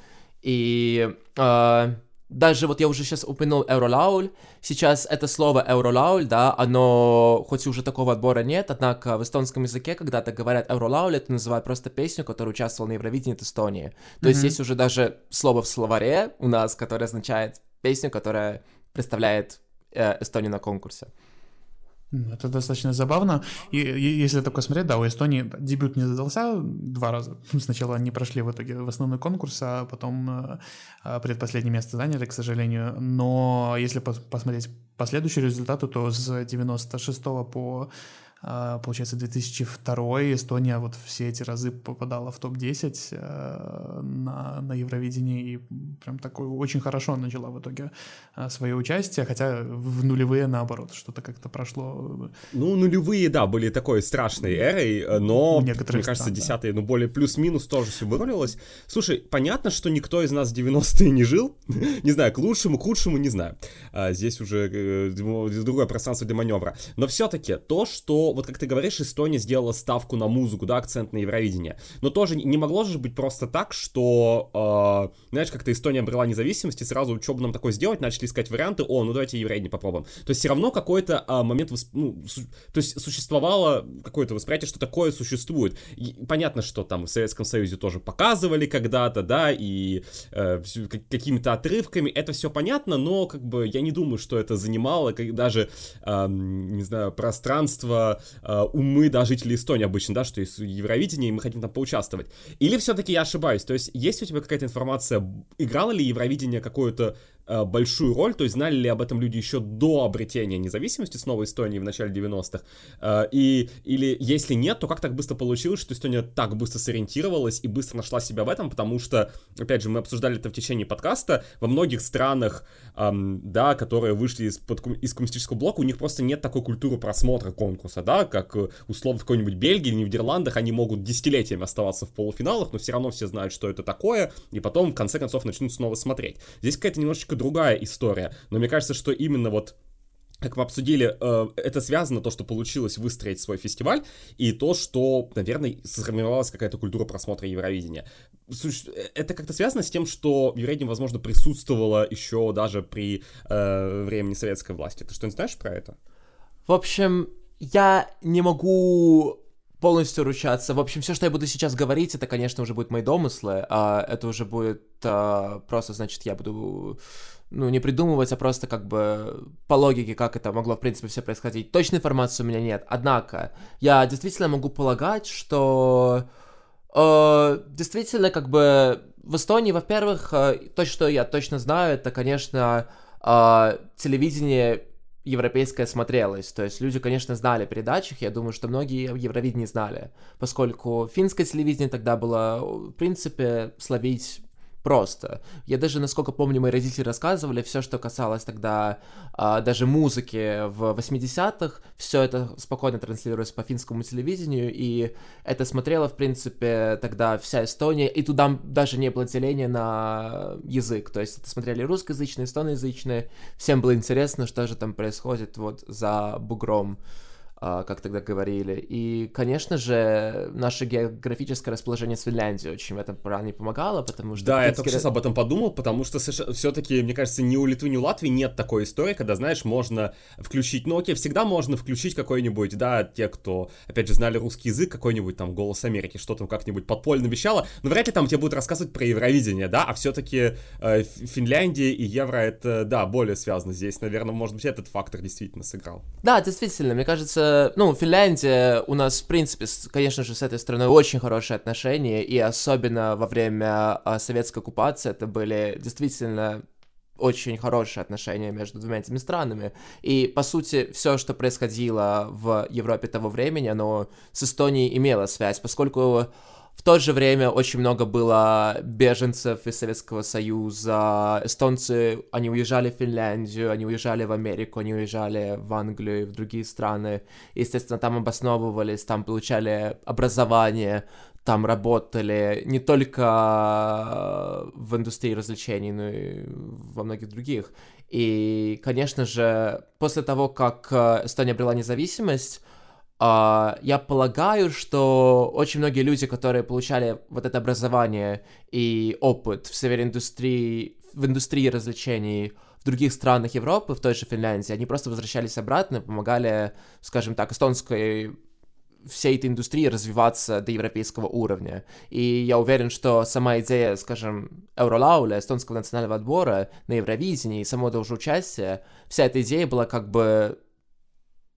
И э, даже вот я уже сейчас упомянул Eurolaul, сейчас это слово Eurolaul, да, оно, хоть уже такого отбора нет, однако в эстонском языке, когда-то говорят Eurolaul, это называют просто песню, которая участвовала на Евровидении от Эстонии. То есть Мгм. есть уже даже слово в словаре у нас, которое означает песню, которая представляет э, Эстонию на конкурсе. Это достаточно забавно. И, и если только смотреть, да, у Эстонии дебют не задался два раза. Сначала они прошли в итоге в основной конкурс, а потом э, э, предпоследнее место заняли, к сожалению. Но если пос- посмотреть последующие результаты, то с 96 по получается 2002 Эстония вот все эти разы попадала в топ-10 э, на, на Евровидении и прям такой очень хорошо начала в итоге э, свое участие, хотя в нулевые наоборот что-то как-то прошло Ну, нулевые, да, были такой страшной эрой, э, но, мне кажется, стран, да. десятые, ну, более плюс-минус тоже все вырулилось. Слушай, понятно, что никто из нас в 90-е не жил. не знаю, к лучшему, к худшему, не знаю. А, здесь уже другое пространство для маневра. Но все-таки то, что, вот как ты говоришь, Эстония сделала ставку на музыку, да, акцент на Евровидение. Но тоже не могло же быть просто так, что, э, знаешь, как-то Эстония обрела независимость, и сразу что бы нам такое сделать, начали искать варианты, о, ну давайте Евровидение попробуем. То есть все равно какой-то а, момент, восп- ну, су- то есть существовало какое-то восприятие, что такое существует. И понятно, что там в Советском Союзе тоже показывали когда-то, да, и э, какими-то отрывками, это все понятно, но как бы я не думаю, что это занимало как, даже, ам, не знаю, пространство, а, умы, да, жителей Эстонии обычно, да, что есть Евровидение, и мы хотим там поучаствовать. Или все-таки я ошибаюсь, то есть есть у тебя какая-то информация, играло ли Евровидение какую-то э, большую роль, то есть знали ли об этом люди еще до обретения независимости с новой Эстонии в начале 90-х, Э, и, или если нет, то как так быстро получилось, что Эстония так быстро сориентировалась и быстро нашла себя в этом, потому что, опять же, мы обсуждали это в течение подкаста, во многих странах, ам, да, которые вышли из, из коммунистического блока, у них просто нет такой культуры просмотра конкурса, да, как э, условно в какой-нибудь Бельгии, в Нидерландах, они могут десятилетиями оставаться в полуфиналах, но все равно все знают, что это такое, и потом, в конце концов, начнут снова смотреть. Здесь какая-то немножечко другая история, но мне кажется, что именно вот как мы обсудили, э, это связано то, что получилось выстроить свой фестиваль, и то, что, наверное, сформировалась какая-то культура просмотра Евровидения. Это как-то связано с тем, что Евровидение, возможно, присутствовало еще даже при э, времени советской власти. Ты что-нибудь знаешь про это? В общем, я не могу полностью ручаться. В общем, все, что я буду сейчас говорить, это, конечно, уже будут мои домыслы. А это уже будет а, просто, значит, я буду ну, не придумывать, а просто как бы по логике, как это могло, в принципе, все происходить. Точной информации у меня нет. Однако, я действительно могу полагать, что э, действительно, как бы в Эстонии, во-первых, э, то, что я точно знаю, это, конечно, э, телевидение европейское смотрелось. То есть люди, конечно, знали о передачах, я думаю, что многие в Евровидении знали, поскольку финское телевидение тогда было, в принципе, словить просто. Я даже, насколько помню, мои родители рассказывали, все, что касалось тогда а, даже музыки в 80-х, все это спокойно транслировалось по финскому телевидению, и это смотрела, в принципе, тогда вся Эстония, и туда даже не было деления на язык, то есть это смотрели русскоязычные, эстоноязычные, всем было интересно, что же там происходит вот за бугром. А, как тогда говорили. И, конечно же, наше географическое расположение с Финляндией очень в этом плане помогало, потому что... Да, я только сейчас об этом подумал, потому что все-таки, мне кажется, ни у Литвы, ни у Латвии нет такой истории, когда, знаешь, можно включить, ну окей, всегда можно включить какой-нибудь, да, те, кто, опять же, знали русский язык, какой-нибудь там «Голос Америки», что там как-нибудь подпольно вещало, но вряд ли там тебе будут рассказывать про Евровидение, да, а все-таки э, Финляндия и Евро это, да, более связано здесь, наверное, может быть, этот фактор действительно сыграл. Да, действительно, мне кажется, ну, Финляндия, у нас, в принципе, конечно же, с этой страной очень хорошие отношения, и особенно во время а, советской оккупации это были действительно очень хорошие отношения между двумя этими странами. И, по сути, все, что происходило в Европе того времени, оно с Эстонией имело связь, поскольку в то же время очень много было беженцев из Советского Союза. Эстонцы, они уезжали в Финляндию, они уезжали в Америку, они уезжали в Англию и в другие страны. Естественно, там обосновывались, там получали образование, там работали не только в индустрии развлечений, но и во многих других. И, конечно же, после того, как Эстония обрела независимость, Uh, я полагаю, что очень многие люди, которые получали вот это образование и опыт в сфере индустрии, в индустрии развлечений в других странах Европы, в той же Финляндии, они просто возвращались обратно, помогали, скажем так, эстонской всей этой индустрии развиваться до европейского уровня. И я уверен, что сама идея, скажем, Евролауля, эстонского национального отбора на Евровидении и само даже участие, вся эта идея была как бы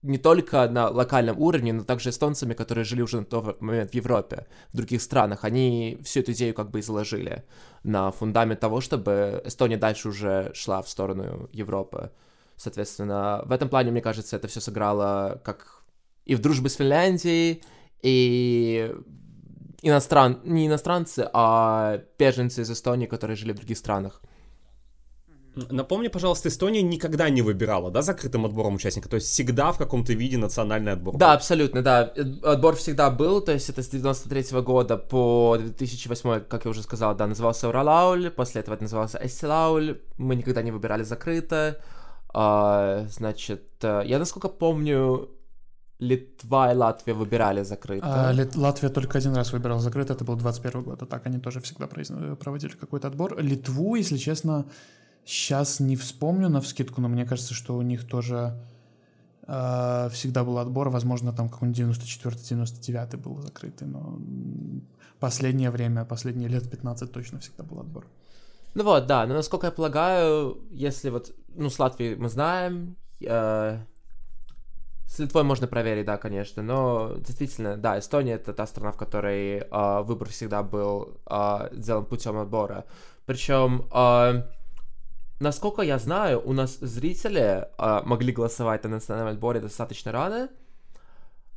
не только на локальном уровне, но также эстонцами, которые жили уже на тот момент в Европе, в других странах. Они всю эту идею как бы изложили на фундамент того, чтобы Эстония дальше уже шла в сторону Европы. Соответственно, в этом плане, мне кажется, это все сыграло как и в дружбе с Финляндией, и иностран... не иностранцы, а беженцы из Эстонии, которые жили в других странах. Напомни, пожалуйста, Эстония никогда не выбирала, да, закрытым отбором участника? То есть всегда в каком-то виде национальный отбор? Да, абсолютно, да. Отбор всегда был, то есть это с 93 -го года по 2008, как я уже сказал, да, назывался Уралауль, после этого это назывался Эстилауль, мы никогда не выбирали закрыто. А, значит, э, я, насколько помню, Литва и Латвия выбирали закрыто. А, Латвия только один раз выбирала закрыто, это был 21 год, а так они тоже всегда проводили какой-то отбор. Литву, если честно, Сейчас не вспомню на вскидку, но мне кажется, что у них тоже э, всегда был отбор. Возможно, там какой-нибудь 94-99 был закрытый, но последнее время, последние лет 15 точно всегда был отбор. Ну вот, да, но насколько я полагаю, если вот, ну, с Латвией мы знаем, э, с Литвой можно проверить, да, конечно, но действительно, да, Эстония это та страна, в которой э, выбор всегда был э, сделан путем отбора. Причем э, насколько я знаю, у нас зрители э, могли голосовать на национальном отборе достаточно рано.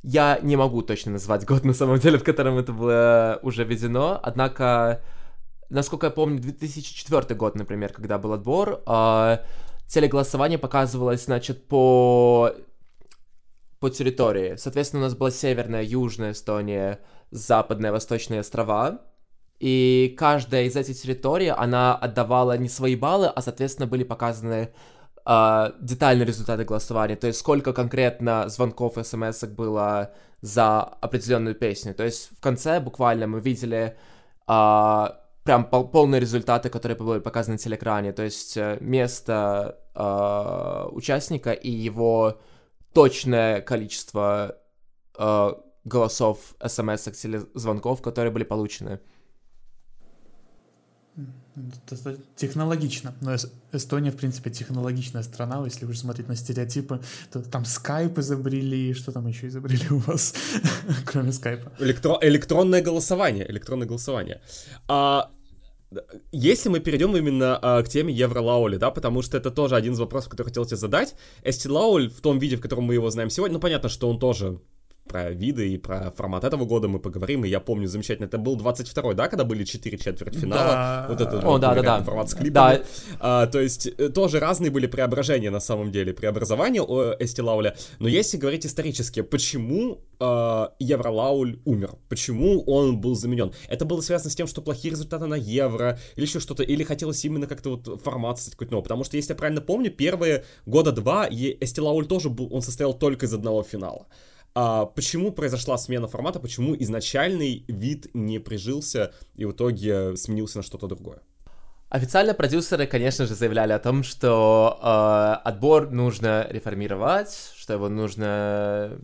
Я не могу точно назвать год на самом деле, в котором это было уже введено, однако, насколько я помню, 2004 год, например, когда был отбор, э, телеголосование показывалось, значит, по по территории. Соответственно, у нас была северная, южная Эстония, западная, восточные острова. И каждая из этих территорий, она отдавала не свои баллы, а, соответственно, были показаны э, детальные результаты голосования. То есть, сколько конкретно звонков, смс было за определенную песню. То есть, в конце буквально мы видели э, прям пол полные результаты, которые были показаны на телеэкране. То есть, э, место э, участника и его точное количество э, голосов, смс, звонков, которые были получены. Технологично. Но Эстония, в принципе, технологичная страна. Если уже смотреть на стереотипы, то там скайп изобрели, что там еще изобрели у вас, кроме скайпа? Электро электронное голосование. Электронное голосование. А, если мы перейдем именно а, к теме Евролаули, да, потому что это тоже один из вопросов, который хотел тебе задать. Эсти Лауль в том виде, в котором мы его знаем сегодня, ну, понятно, что он тоже про виды и про формат этого года мы поговорим, и я помню замечательно, это был 22-й, да, когда были 4 четвертьфинала, Да. вот это О, вот, да, да, да. формат с клипами. Да. А, то есть э, тоже разные были преображения на самом деле, преобразования у Эсти Лауля, но если говорить исторически, почему э, Евролауль умер? Почему он был заменен? Это было связано с тем, что плохие результаты на Евро, или еще что-то, или хотелось именно как-то вот формат создать какой-то новый, потому что, если я правильно помню, первые года два Эсти Лауль тоже был, он состоял только из одного финала. А почему произошла смена формата, почему изначальный вид не прижился и в итоге сменился на что-то другое? Официально продюсеры, конечно же, заявляли о том, что э, отбор нужно реформировать, что его нужно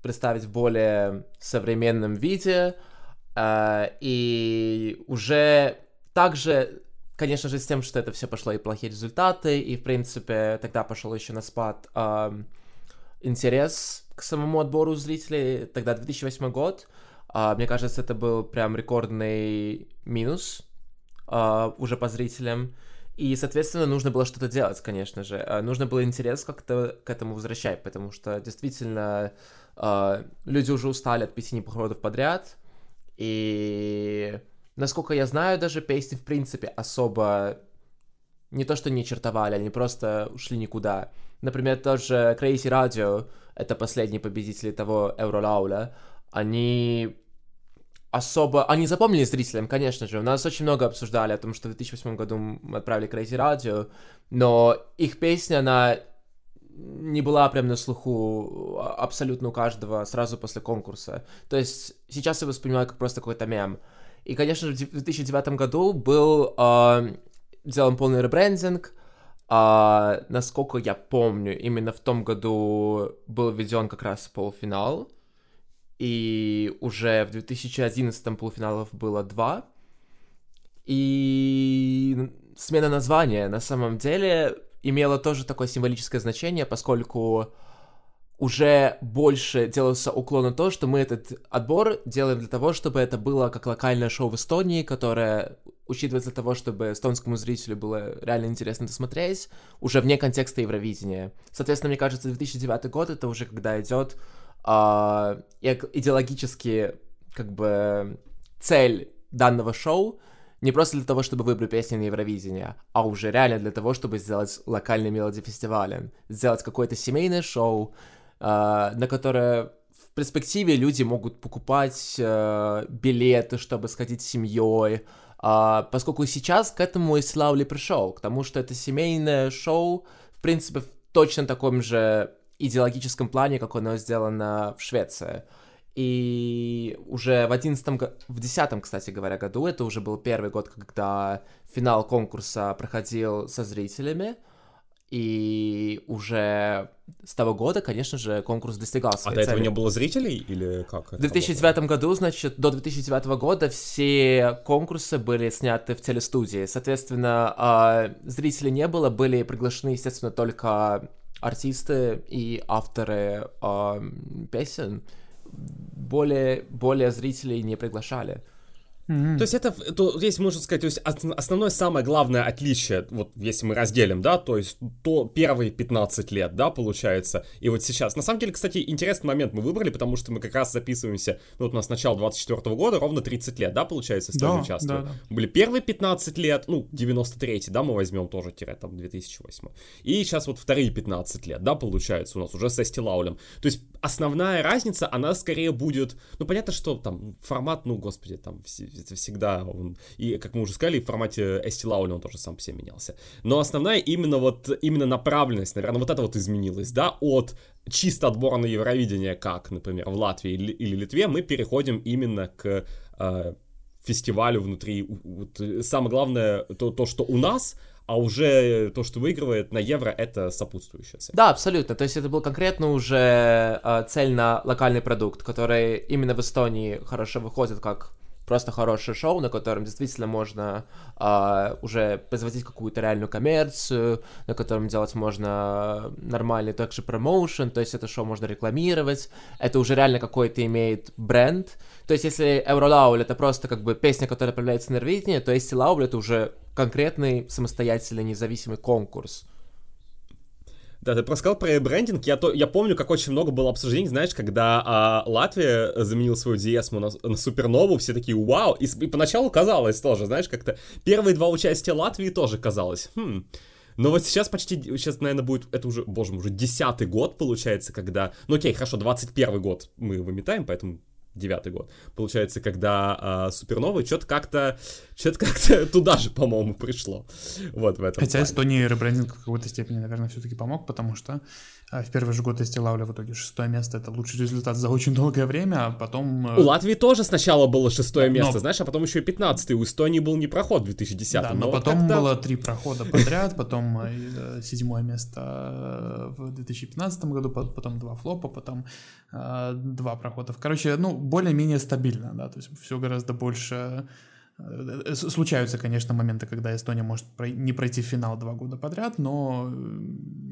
представить в более современном виде, э, и уже также, конечно же, с тем, что это все пошло и плохие результаты, и, в принципе, тогда пошел еще на спад э, интерес к самому отбору зрителей, тогда 2008 год, а, мне кажется, это был прям рекордный минус а, уже по зрителям. И, соответственно, нужно было что-то делать, конечно же. А, Нужно было интерес как-то к этому возвращать, потому что действительно а, люди уже устали от пяти походов подряд. И, насколько я знаю, даже песни, в принципе, особо не то, что не чертовали, они просто ушли никуда. Например, тот же Crazy Radio, это последние победители того Евролауля, они особо... Они запомнили зрителям, конечно же. У нас очень много обсуждали о том, что в 2008 году мы отправили Crazy Radio, но их песня, она не была прям на слуху абсолютно у каждого сразу после конкурса. То есть сейчас я воспринимаю как просто какой-то мем. И, конечно же, в 2009 году был э, сделан полный ребрендинг. А, насколько я помню, именно в том году был введен как раз полуфинал. И уже в 2011 полуфиналов было два. И смена названия на самом деле имела тоже такое символическое значение, поскольку уже больше делался уклон на то, что мы этот отбор делаем для того, чтобы это было как локальное шоу в Эстонии, которое учитывается того, чтобы эстонскому зрителю было реально интересно это смотреть, уже вне контекста Евровидения. Соответственно, мне кажется, 2009 год это уже когда идет а, идеологически как бы цель данного шоу не просто для того, чтобы выбрать песни на Евровидение, а уже реально для того, чтобы сделать локальный мелоди-фестиваль, сделать какое-то семейное шоу, э, на которое в перспективе люди могут покупать э, билеты, чтобы сходить с семьей, э, поскольку сейчас к этому и Славли пришел, к тому, что это семейное шоу, в принципе, в точно таком же идеологическом плане, как оно сделано в Швеции. И уже в одиннадцатом, в десятом, кстати говоря, году, это уже был первый год, когда финал конкурса проходил со зрителями, и уже с того года, конечно же, конкурс достигал А до этого цели. не было зрителей или как? В 2009 году, значит, до 2009 года все конкурсы были сняты в телестудии. Соответственно, а, зрителей не было, были приглашены, естественно, только артисты и авторы а, песен. Более, более зрителей не приглашали. То есть это, то, здесь можно сказать, то есть ос- основное самое главное отличие, вот если мы разделим, да, то есть то первые 15 лет, да, получается, и вот сейчас. На самом деле, кстати, интересный момент мы выбрали, потому что мы как раз записываемся, ну вот у нас начало 24 года, ровно 30 лет, да, получается, стали Да, участвовать. да, Были первые 15 лет, ну, 93 да, мы возьмем тоже, тире, там, 2008. И сейчас вот вторые 15 лет, да, получается, у нас уже с Эсти Лаулем. То есть основная разница, она скорее будет, ну, понятно, что там формат, ну, господи, там, это всегда он, и, как мы уже сказали, в формате Эсти Лауля он тоже сам себе менялся. Но основная именно вот, именно направленность, наверное, вот это вот изменилось, да, от чисто отбора на Евровидение, как, например, в Латвии или, или Литве, мы переходим именно к э, фестивалю внутри. вот, самое главное, то, то, что у нас, а уже то, что выигрывает на Евро, это сопутствующее. с этим. Да, абсолютно. То есть это был конкретно уже э, цель на локальный продукт, который именно в Эстонии хорошо выходит как просто хорошее шоу, на котором действительно можно а, уже производить какую-то реальную коммерцию, на котором делать можно нормальный также промоушен, то есть это шоу можно рекламировать, это уже реально какой-то имеет бренд. То есть если Евролауль это просто как бы песня, которая появляется на Евровидении, то есть Лауль это уже конкретный самостоятельный независимый конкурс. Да, ты рассказал про брендинг. Я, то, я помню, как очень много было обсуждений, знаешь, когда а, Латвия заменила свою диесму на, на Супернову, все такие вау. И, и поначалу казалось тоже, знаешь, как-то первые два участия Латвии тоже казалось. Хм. Но вот сейчас почти, сейчас, наверное, будет, это уже, боже мой, уже десятый год получается, когда, ну окей, хорошо, 21 год мы выметаем, поэтому девятый год, получается, когда а, Суперновый что-то как-то, что-то как-то туда же, по-моему, пришло. Вот в этом. Хотя плане. Эстонии ребрендинг в какой-то степени, наверное, все-таки помог, потому что в первый же год Эстилауля в итоге шестое место, это лучший результат за очень долгое время, а потом... Э, у Латвии тоже сначала было шестое но... место, знаешь, а потом еще и пятнадцатый. У Эстонии был не проход в 2010 Да, но, но потом было три прохода подряд, потом э, седьмое место в 2015 году, потом два флопа, потом э, два прохода. Короче, ну, более-менее стабильно, да, то есть все гораздо больше Э, случаются, конечно, моменты, когда Эстония может не пройти финал два года подряд, но э,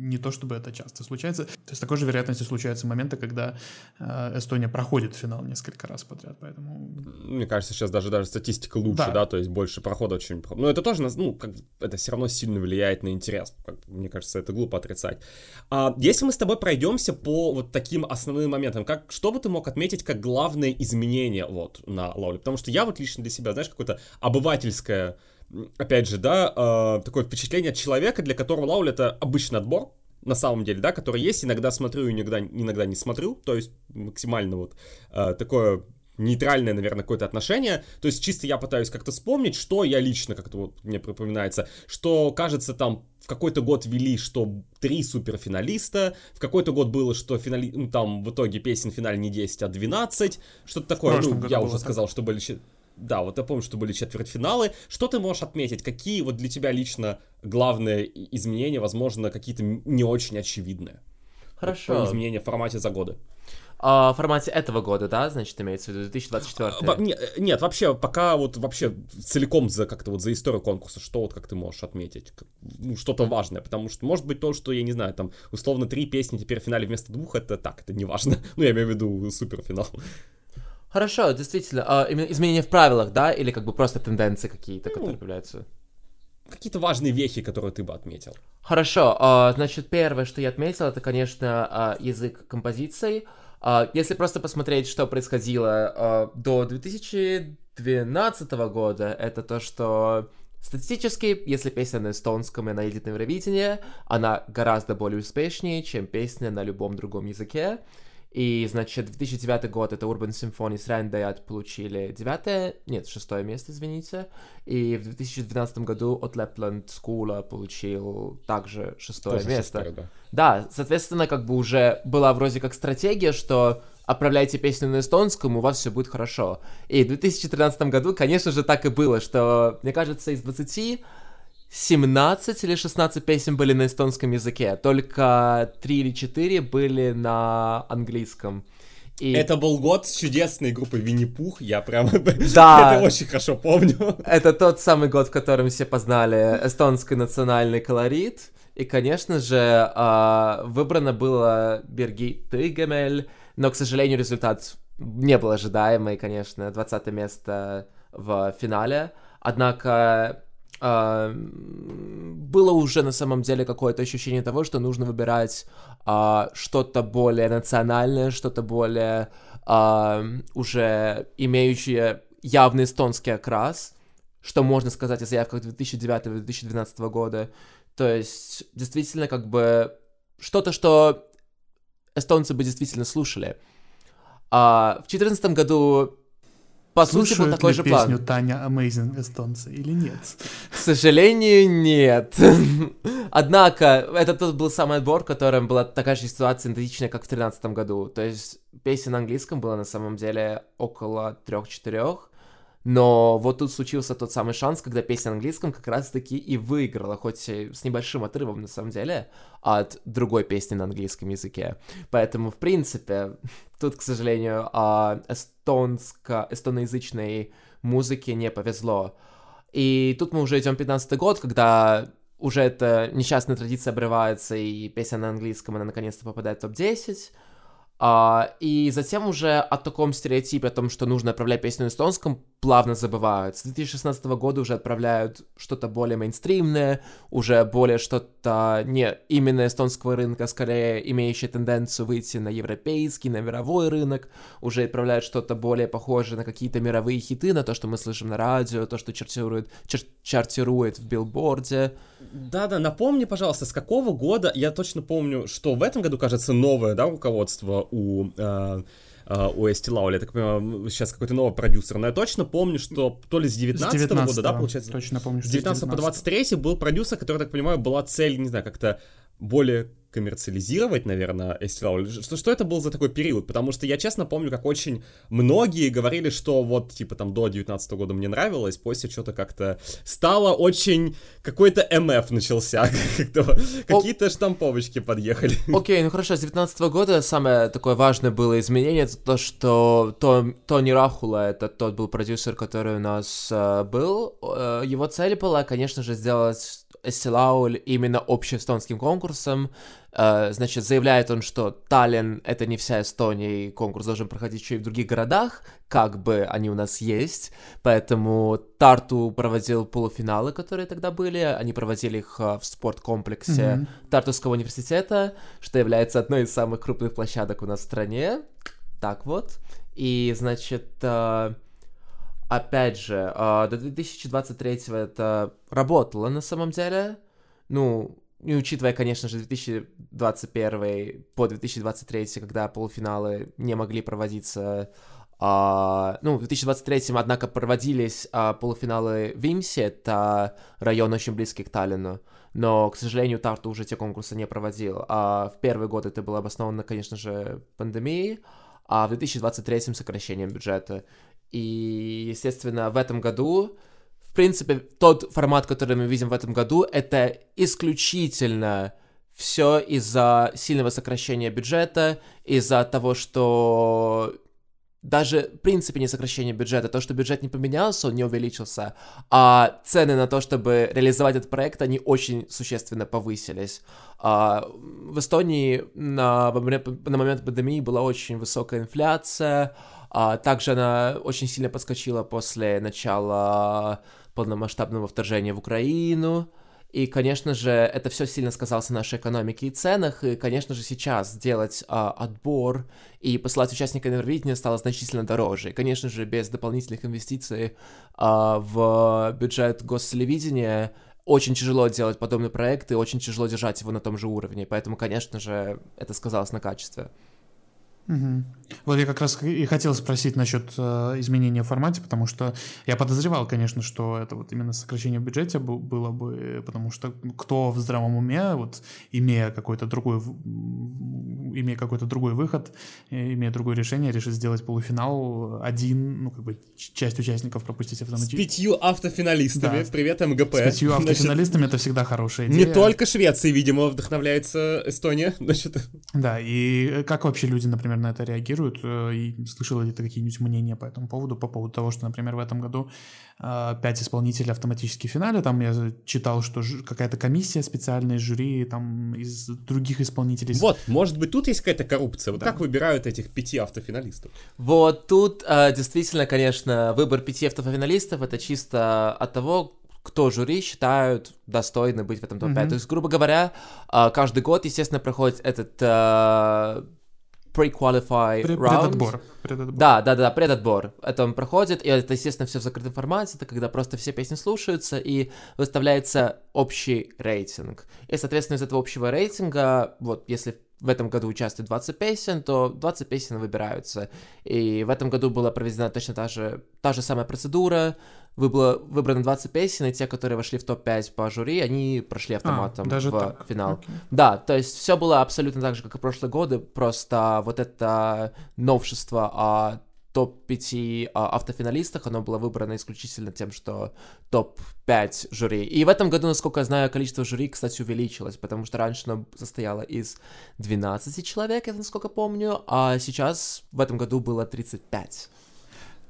не то чтобы это часто случается. То есть такой же вероятностью случаются моменты, когда э, Эстония проходит финал несколько раз подряд, поэтому... Мне кажется, сейчас даже, даже статистика лучше, да, да то есть больше прохода очень... Но это тоже, ну, как, это все равно сильно влияет на интерес. Мне кажется, это глупо отрицать. А если мы с тобой пройдемся по вот таким основным моментам, как, что бы ты мог отметить как главное изменение вот на Лоле? Потому что я вот лично для себя, знаешь, какой-то обывательское, опять же, да, э, такое впечатление от человека, для которого Лауль это обычный отбор, на самом деле, да, который есть, иногда смотрю, иногда, иногда не смотрю, то есть максимально вот э, такое нейтральное, наверное, какое-то отношение. То есть чисто я пытаюсь как-то вспомнить, что я лично как-то вот мне припоминается, что, кажется, там в какой-то год вели, что три суперфиналиста, в какой-то год было, что финали... ну, там в итоге песен в финале не 10, а 12, что-то такое. Ну, я уже так. сказал, что были да, вот я помню, что были четвертьфиналы. Что ты можешь отметить? Какие вот для тебя лично главные изменения, возможно, какие-то не очень очевидные? Хорошо. Вот, изменения в формате за годы. А, в формате этого года, да, значит, имеется в виду 2024? А, нет, нет, вообще, пока вот вообще целиком за как-то вот за историю конкурса, что вот как ты можешь отметить? Ну, что-то важное, потому что, может быть, то, что, я не знаю, там, условно, три песни теперь в финале вместо двух, это так, это не важно. Ну, я имею в виду суперфинал. Хорошо, действительно. А, именно изменения в правилах, да, или как бы просто тенденции какие-то, которые ну, появляются? Какие-то важные вехи, которые ты бы отметил. Хорошо, а, значит, первое, что я отметил, это, конечно, а, язык композиции. А, если просто посмотреть, что происходило а, до 2012 года, это то, что Статистически, если песня на эстонском и она едет на Евровидение, она гораздо более успешнее, чем песня на любом другом языке. И, значит, 2009 год это Urban Symphony с Рандайат получили девятое, нет, шестое место, извините. И в 2012 году от Lapland School получил также шестое Тоже место. Шестое, да. да, соответственно, как бы уже была вроде как стратегия, что отправляйте песню на эстонском, у вас все будет хорошо. И в 2013 году, конечно же, так и было, что, мне кажется, из 20 17 или 16 песен были на эстонском языке, только 3 или 4 были на английском. И... Это был год с чудесной группой Винни-Пух, я прям да. это очень хорошо помню. Это тот самый год, в котором все познали эстонский национальный колорит. И, конечно же, а, выбрано было Берги Тыгемель, но, к сожалению, результат не был ожидаемый, конечно, 20 место в финале. Однако Uh, было уже на самом деле какое-то ощущение того, что нужно выбирать uh, что-то более национальное, что-то более uh, уже имеющее явный эстонский окрас, что можно сказать о заявках 2009-2012 года. То есть, действительно, как бы что-то, что эстонцы бы действительно слушали. А в 2014 году по сути, был такой же план. песню Таня Amazing эстонцы или нет? К сожалению, нет. Однако, это тот был самый отбор, в котором была такая же ситуация идентичная, как в 2013 году. То есть, песен на английском было на самом деле около трех-четырех, Но вот тут случился тот самый шанс, когда песня на английском как раз-таки и выиграла, хоть с небольшим отрывом на самом деле, от другой песни на английском языке. Поэтому, в принципе, тут, к сожалению, а, эстонско, эстоноязычной музыке не повезло. И тут мы уже идем 15 год, когда уже эта несчастная традиция обрывается, и песня на английском, она наконец-то попадает в топ-10. А, и затем уже о таком стереотипе, о том, что нужно отправлять песню на эстонском, плавно забывают. С 2016 года уже отправляют что-то более мейнстримное, уже более что-то не именно эстонского рынка, скорее имеющее тенденцию выйти на европейский, на мировой рынок, уже отправляют что-то более похожее на какие-то мировые хиты, на то, что мы слышим на радио, то, что чартирует, чар чартирует в билборде. Да-да, напомни, пожалуйста, с какого года, я точно помню, что в этом году, кажется, новое, да, руководство у... Э, э у Эсти Лаули, я так понимаю, сейчас какой-то новый продюсер, но я точно помню, что то ли с 19, -го 19 года, да, получается? Точно помню, что с 19, 19 по 23 был продюсер, который, так понимаю, была цель, не знаю, как-то более коммерциализировать, наверное, Эстилау. Что, что это был за такой период? Потому что я честно помню, как очень многие говорили, что вот, типа, там, до 19 года мне нравилось, после что-то как-то стало очень... Какой-то МФ начался, какие-то штамповочки подъехали. Окей, ну хорошо, с 19 года самое такое важное было изменение, это то, что Тони Рахула, это тот был продюсер, который у нас э, был, э, его цель была, конечно же, сделать Эстилауль именно общеэстонским конкурсом. Э, значит, заявляет он, что Таллин — это не вся Эстония, и конкурс должен проходить еще и в других городах, как бы они у нас есть. Поэтому Тарту проводил полуфиналы, которые тогда были. Они проводили их э, в спорткомплексе mm-hmm. Тартусского университета, что является одной из самых крупных площадок у нас в стране. Так вот. И, значит, э, опять же, до 2023 это работало на самом деле. Ну, и учитывая, конечно же, 2021 по 2023, когда полуфиналы не могли проводиться, а, ну, в 2023, однако, проводились а, полуфиналы в Имсе, это район очень близкий к Таллину, но, к сожалению, Тарту уже те конкурсы не проводил. А в первый год это было обосновано, конечно же, пандемией, а в 2023 сокращением бюджета. И, естественно, в этом году принципе, тот формат, который мы видим в этом году, это исключительно все из-за сильного сокращения бюджета, из-за того, что даже, в принципе, не сокращение бюджета, то, что бюджет не поменялся, он не увеличился, а цены на то, чтобы реализовать этот проект, они очень существенно повысились. А, в Эстонии на, на момент пандемии была очень высокая инфляция, а, также она очень сильно подскочила после начала полномасштабного вторжения в Украину. И, конечно же, это все сильно сказалось на нашей экономике и ценах. И, конечно же, сейчас делать а, отбор и посылать участника Евровидения стало значительно дороже. И, конечно же, без дополнительных инвестиций а, в бюджет гостелевидения очень тяжело делать подобный проект и очень тяжело держать его на том же уровне. Поэтому, конечно же, это сказалось на качестве. Угу. Вот я как раз и хотел спросить насчет э, изменения в формате, потому что я подозревал, конечно, что это вот именно сокращение в бюджете было бы, потому что кто в здравом уме, вот имея какой-то другой, имея какой-то другой выход, э, имея другое решение, решит сделать полуфинал один, ну как бы часть участников пропустить автоматически. С пятью автофиналистами, да. привет МГП. С пятью автофиналистами Значит, это всегда хорошая идея. Не только Швеции, видимо, вдохновляется Эстония. Значит. Да, и как вообще люди, например, на это реагируют, э, и слышал ли ты какие-нибудь мнения по этому поводу, по поводу того, что, например, в этом году э, пять исполнителей автоматически в финале, там я читал, что какая-то комиссия специальная, жюри там из других исполнителей. Вот, может быть, тут есть какая-то коррупция, вот да. как выбирают этих пяти автофиналистов? Вот тут э, действительно, конечно, выбор пяти автофиналистов это чисто от того, кто жюри считают достойны быть в этом топ-5. Mm-hmm. То есть, грубо говоря, каждый год, естественно, проходит этот pre-qualify Пред, round. Предотбор. предотбор. Да, да, да, предотбор. Это он проходит, и это, естественно, все в закрытом формате, это когда просто все песни слушаются, и выставляется общий рейтинг. И, соответственно, из этого общего рейтинга, вот, если в этом году участвует 20 песен, то 20 песен выбираются. И в этом году была проведена точно та же, та же самая процедура, было выбрано 20 песен, и те, которые вошли в топ-5 по жюри, они прошли а, автоматом а, даже в так. финал. Okay. Да, то есть все было абсолютно так же, как и прошлые годы, просто вот это новшество о топ-5 а, автофиналистах, оно было выбрано исключительно тем, что топ-5 жюри. И в этом году, насколько я знаю, количество жюри, кстати, увеличилось, потому что раньше оно состояло из 12 человек, я насколько помню, а сейчас в этом году было 35.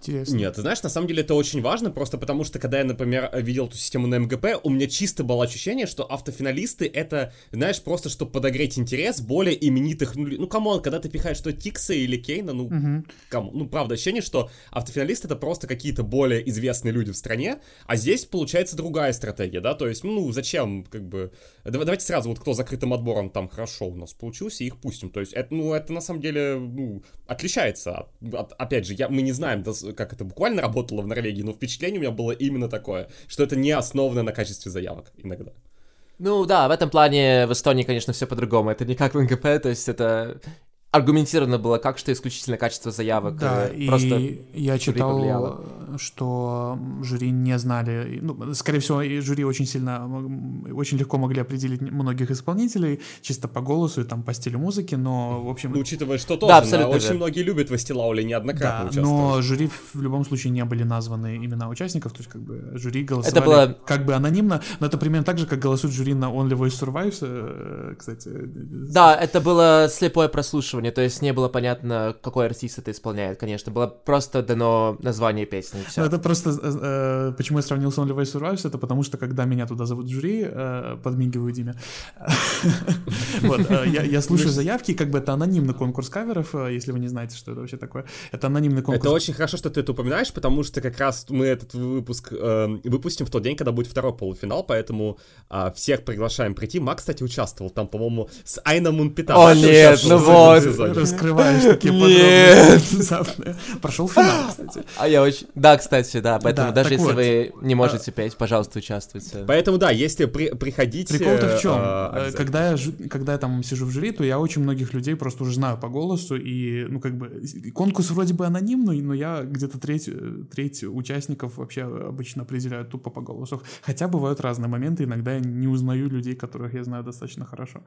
Интересно. Нет, ты знаешь, на самом деле это очень важно, просто потому что, когда я, например, видел эту систему на МГП, у меня чисто было ощущение, что автофиналисты это, знаешь, просто чтобы подогреть интерес более именитых, ну, ну come on, когда ты пихаешь что Тикса или Кейна, ну, угу. кому, ну, правда, ощущение, что автофиналисты это просто какие-то более известные люди в стране, а здесь получается другая стратегия, да, то есть, ну, зачем, как бы, давайте сразу вот кто закрытым отбором там хорошо у нас получился, их пустим, то есть, это, ну, это на самом деле, ну, отличается от, от опять же, я, мы не знаем, как это буквально работало в Норвегии, но впечатление у меня было именно такое, что это не основано на качестве заявок иногда. Ну да, в этом плане в Эстонии, конечно, все по-другому. Это не как в НГП, то есть это аргументировано было как, что исключительно качество заявок. Да, э, просто и я читал, повлияло. что жюри не знали, ну, скорее всего, и жюри очень сильно, очень легко могли определить многих исполнителей, чисто по голосу и там по стилю музыки, но, в общем... Ну, учитывая, что тоже, да, абсолютно очень верно. многие любят Вастилаули неоднократно да, но жюри в любом случае не были названы имена участников, то есть как бы жюри голосовали это было... как бы анонимно, но это примерно так же, как голосуют жюри на Only Voice Survives, э, кстати. Да, это было слепое прослушивание прослушивания, то есть не было понятно, какой артист это исполняет, конечно. Было просто дано название песни, все. Ну, это просто, э, э, почему я сравнил с Only Way Survives, это потому что, когда меня туда зовут в жюри, э, подмигиваю Диме, вот, э, я слушаю заявки, как бы это анонимный конкурс каверов, э, если вы не знаете, что это вообще такое. Это анонимный конкурс. Это очень хорошо, что ты это упоминаешь, потому что как раз мы этот выпуск выпустим в тот день, когда будет второй полуфинал, поэтому всех приглашаем прийти. Мак, кстати, участвовал там, по-моему, с Айна Мунпита. О, нет, ну вот, раскрываешь такие подробности Прошел финал, кстати. А я очень... Да, кстати, да, поэтому даже если вы не можете петь, пожалуйста, участвуйте. Поэтому, да, если приходите... Прикол-то в чем? Когда я, когда я там сижу в жюри, то я очень многих людей просто уже знаю по голосу, и, ну, как бы, конкурс вроде бы анонимный, но я где-то треть, треть участников вообще обычно определяю тупо по голосу. Хотя бывают разные моменты, иногда я не узнаю людей, которых я знаю достаточно хорошо.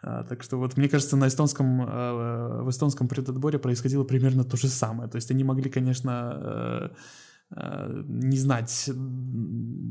А, так что вот мне кажется, на эстонском, а, в эстонском предотборе происходило примерно то же самое. То есть они могли, конечно, э, Э, не знать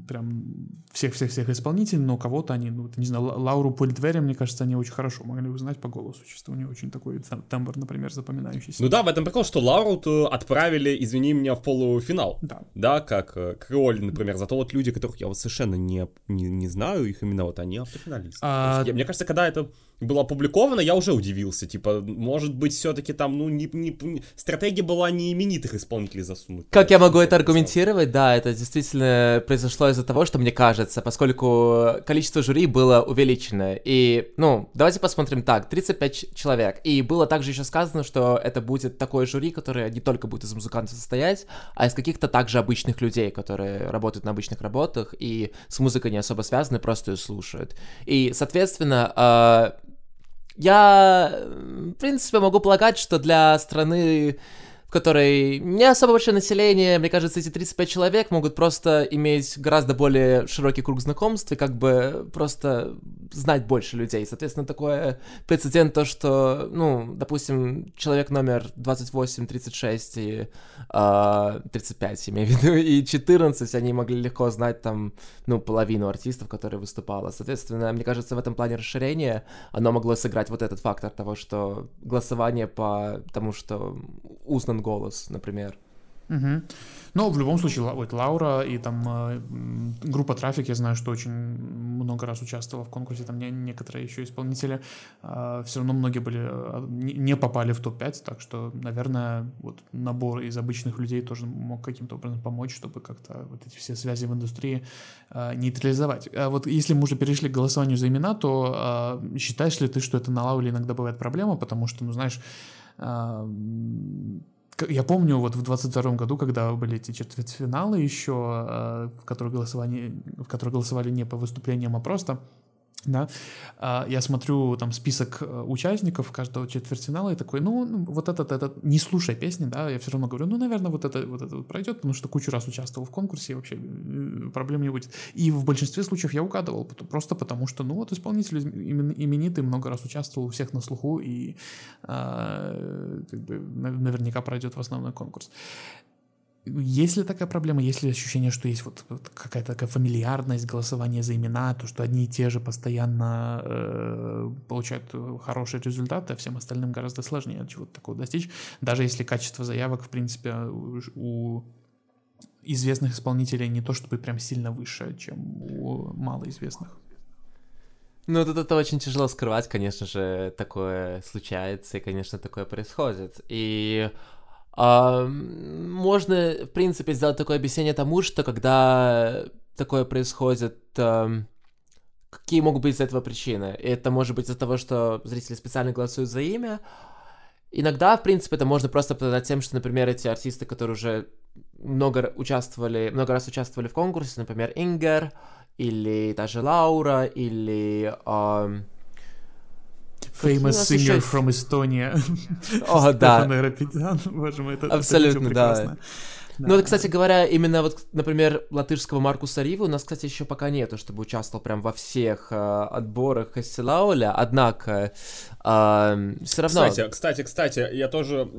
прям всех-всех-всех исполнителей, но кого-то они, ну, не знаю, Лауру Польдверя, мне кажется, они очень хорошо могли узнать по голосу, чисто у нее очень такой тембр, например, запоминающийся. Ну да, в этом прикол, что Лауру отправили, извини меня, в полуфинал. Да. Да, как э, Кроли, например, зато вот люди, которых я вот совершенно не, не, не знаю, их именно вот они автофиналисты. А... Я, мне кажется, когда это было опубликовано, я уже удивился. Типа, может быть, все-таки там, ну, не, не, стратегия была не именитых исполнителей засунуть. Как я могу это аргументировать? Да, это действительно произошло из-за того, что мне кажется, поскольку количество жюри было увеличено. И, ну, давайте посмотрим так, 35 человек. И было также еще сказано, что это будет такое жюри, которое не только будет из музыкантов состоять, а из каких-то также обычных людей, которые работают на обычных работах и с музыкой не особо связаны, просто ее слушают. И, соответственно, а, я, в принципе, могу полагать, что для страны в которой не особо большое население, мне кажется, эти 35 человек могут просто иметь гораздо более широкий круг знакомств и как бы просто знать больше людей. Соответственно, такое прецедент то, что, ну, допустим, человек номер 28, 36 и э, а, 35, имею в виду, и 14, они могли легко знать там, ну, половину артистов, которые выступала. Соответственно, мне кажется, в этом плане расширения оно могло сыграть вот этот фактор того, что голосование по тому, что узнан голос, например. Угу. Но в любом случае, вот Лаура и там э, группа Трафик, я знаю, что очень много раз участвовала в конкурсе, там не, некоторые еще исполнители, э, все равно многие были, э, не попали в топ-5, так что, наверное, вот набор из обычных людей тоже мог каким-то образом помочь, чтобы как-то вот эти все связи в индустрии нейтрализовать. А вот если мы уже перешли к голосованию за имена, то считаешь ли ты, что это на Лауле иногда бывает проблема, потому что, ну, знаешь, я помню, вот в 22 году, когда были эти четвертьфиналы еще, э, в которых, голосование, в которых голосовали не по выступлениям, а просто да, а, я смотрю там список э, участников каждого четвертьфинала и такой, ну, ну, вот этот, этот, не слушай песни, да, я все равно говорю, ну, наверное, вот это вот это вот пройдет, потому что кучу раз участвовал в конкурсе, и вообще э, проблем не будет. И в большинстве случаев я угадывал, просто потому что, ну, вот исполнитель именитый, много раз участвовал, у всех на слуху, и а, как бы наверняка пройдет в основной конкурс. Есть ли такая проблема? Есть ли ощущение, что есть вот, какая-то такая фамильярность голосования за имена, то, что одни и те же постоянно э, получают хорошие результаты, а всем остальным гораздо сложнее чего-то такого достичь, даже если качество заявок, в принципе, у, известных исполнителей не то чтобы прям сильно выше, чем у малоизвестных. Ну, тут это очень тяжело скрывать, конечно же, такое случается, и, конечно, такое происходит. И можно, в принципе, сделать такое объяснение тому, что когда такое происходит, какие могут быть из этого причины? Это может быть из-за того, что зрители специально голосуют за имя. Иногда, в принципе, это можно просто оправдать тем, что, например, эти артисты, которые уже много участвовали, много раз участвовали в конкурсе, например, Ингер, или даже Лаура, или... Uh, Famous singer from Estonia. О, да. Рапидян, боже мой, это Абсолютно, да. Ну, вот, кстати говоря, именно вот, например, латышского Маркуса Ривы у нас, кстати, еще пока нету, чтобы участвовал прям во всех э, отборах Хасилауля, однако э, все равно... Кстати, кстати, кстати, я тоже,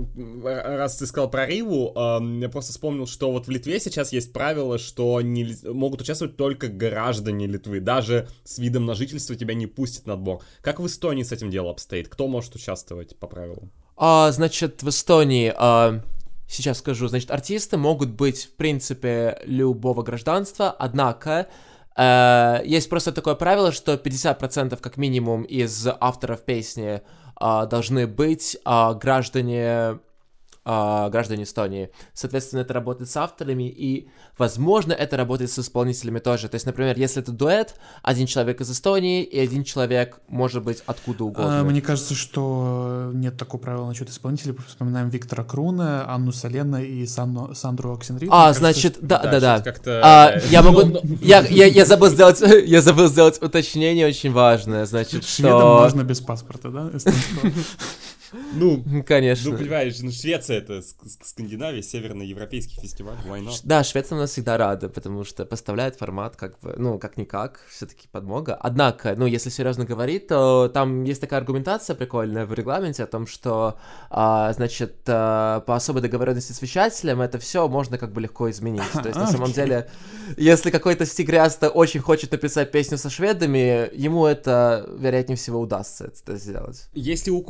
раз ты сказал про Риву, э, я просто вспомнил, что вот в Литве сейчас есть правило, что не, могут участвовать только граждане Литвы, даже с видом на жительство тебя не пустят на отбор. Как в Эстонии с этим дело обстоит? Кто может участвовать по правилам? А, значит, в Эстонии... А сейчас скажу, значит, артисты могут быть, в принципе, любого гражданства, однако э, есть просто такое правило, что 50% как минимум из авторов песни э, должны быть э, граждане э, граждане Эстонии. Соответственно, это работает с авторами, и, возможно, это работает с исполнителями тоже. То есть, например, если это дуэт, один человек из Эстонии и один человек может быть откуда угодно. А, мне кажется, что нет такого правила насчет исполнителей. Вспоминаем Виктора Круна, Анну Салена и Санну, Сандру Оксенрид. А, значит, что... да, да, да. да. А, я могу... я, я, я, забыл сделать, я забыл сделать уточнение очень важное. Значит, Шведам что... можно без паспорта, да? Ну, конечно. Ну, понимаешь, ну, Швеция это Скандинавия, северноевропейский фестиваль, why not? Да, Швеция у нас всегда рада, потому что поставляет формат как бы, ну, как-никак, все-таки подмога. Однако, ну, если серьезно говорить, то там есть такая аргументация прикольная в регламенте о том, что, а, значит, а, по особой договоренности с вещателем это все можно как бы легко изменить. То есть, на самом деле, если какой-то стигряста очень хочет написать песню со шведами, ему это, вероятнее всего, удастся это сделать. Если у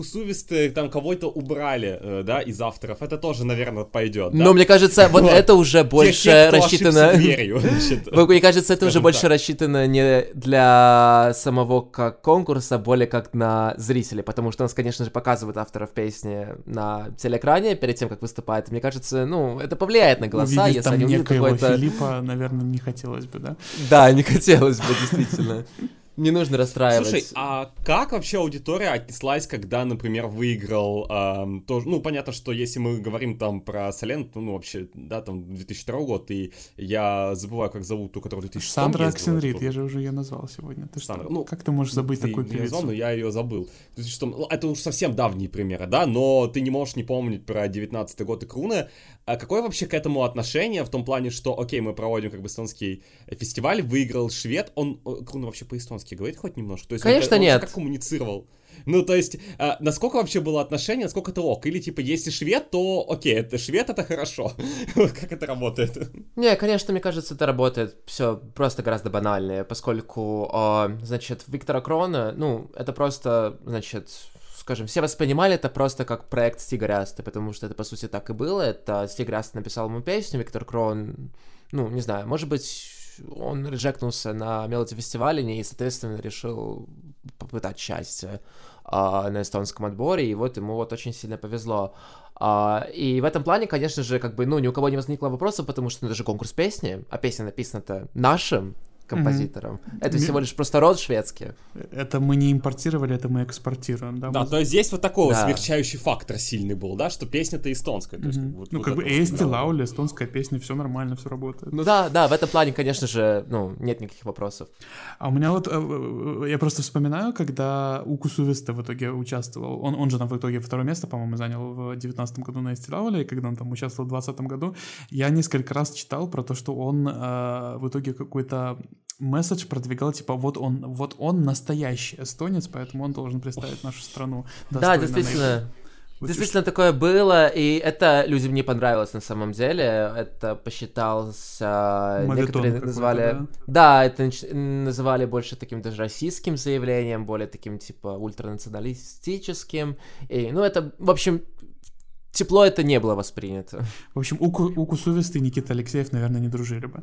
Там кого-то убрали, э, да, из авторов, это тоже, наверное, пойдет. Но мне кажется, вот это уже больше рассчитано... Мне кажется, это уже больше рассчитано не для самого как конкурса, более как на зрителей, потому что у нас, конечно же, показывают авторов песни на телеэкране перед тем, как выступает. Мне кажется, ну, это повлияет на голоса, Увидеть если они увидят какой-то... Филиппа, наверное, не хотелось бы, да? Да, не хотелось бы, действительно. Не нужно расстраивать. Слушай, а как вообще аудитория отнеслась, когда, например, выиграл эм, тоже, ну, понятно, что если мы говорим там про Солен, ну, вообще, да, там 2002 год, и я забываю, как зовут ту, которую 2006 Сандра Аксенрид, я же уже ее назвал сегодня. Ты Сандра, что? Ну, как ты можешь забыть ты такую певицу? назвал, но я ее забыл. Что, ну, это уж совсем давние примеры, да, но ты не можешь не помнить про 19 год и Круны. А какое вообще к этому отношение в том плане, что, окей, мы проводим как бы эстонский фестиваль, выиграл швед, он, Круна вообще по-эстонски говорит хоть немножко? То есть Конечно, он, нет. Он как коммуницировал? Ну, то есть, а, насколько вообще было отношение, насколько это ок? Или, типа, если швед, то окей, это швед, это хорошо. как это работает? Не, конечно, мне кажется, это работает все просто гораздо банальнее, поскольку, э, значит, Виктора Крона, ну, это просто, значит, скажем, все воспринимали это просто как проект Стига потому что это, по сути, так и было. Это Стиг написал ему песню, Виктор Крон, ну, не знаю, может быть, он рejectнулся на Мелоди фестивале и, соответственно, решил попытать счастье а, на эстонском отборе, и вот ему вот очень сильно повезло. А, и в этом плане, конечно же, как бы, ну, ни у кого не возникло вопросов, потому что ну, это же конкурс песни, а песня написана-то нашим композитором. Mm-hmm. Это всего лишь просто род шведский. Это мы не импортировали, это мы экспортируем, да? Да, то есть здесь вот такой да. смягчающий фактор сильный был, да, что песня-то эстонская. То есть, mm-hmm. вот, ну, вот как бы Эсти Лаули, эстонская песня, все нормально, все работает. Ну да, да, в этом плане, конечно же, ну, нет никаких вопросов. А у меня вот, э, э, я просто вспоминаю, когда Веста в итоге участвовал, он, он же там в итоге второе место, по-моему, занял в 19 году на Эсти Лаули, и когда он там участвовал в 20 году, я несколько раз читал про то, что он э, в итоге какой-то месседж продвигал, типа, вот он, вот он настоящий эстонец, поэтому он должен представить нашу страну. Да, действительно. Действительно такое было, и это людям не понравилось на самом деле. Это посчитался... Мавитон некоторые называли... Да? да, это называли больше таким даже российским заявлением, более таким типа ультранационалистическим. И, ну, это, в общем, тепло это не было воспринято. В общем, Уку, Уку Сувест и Никита Алексеев, наверное, не дружили бы.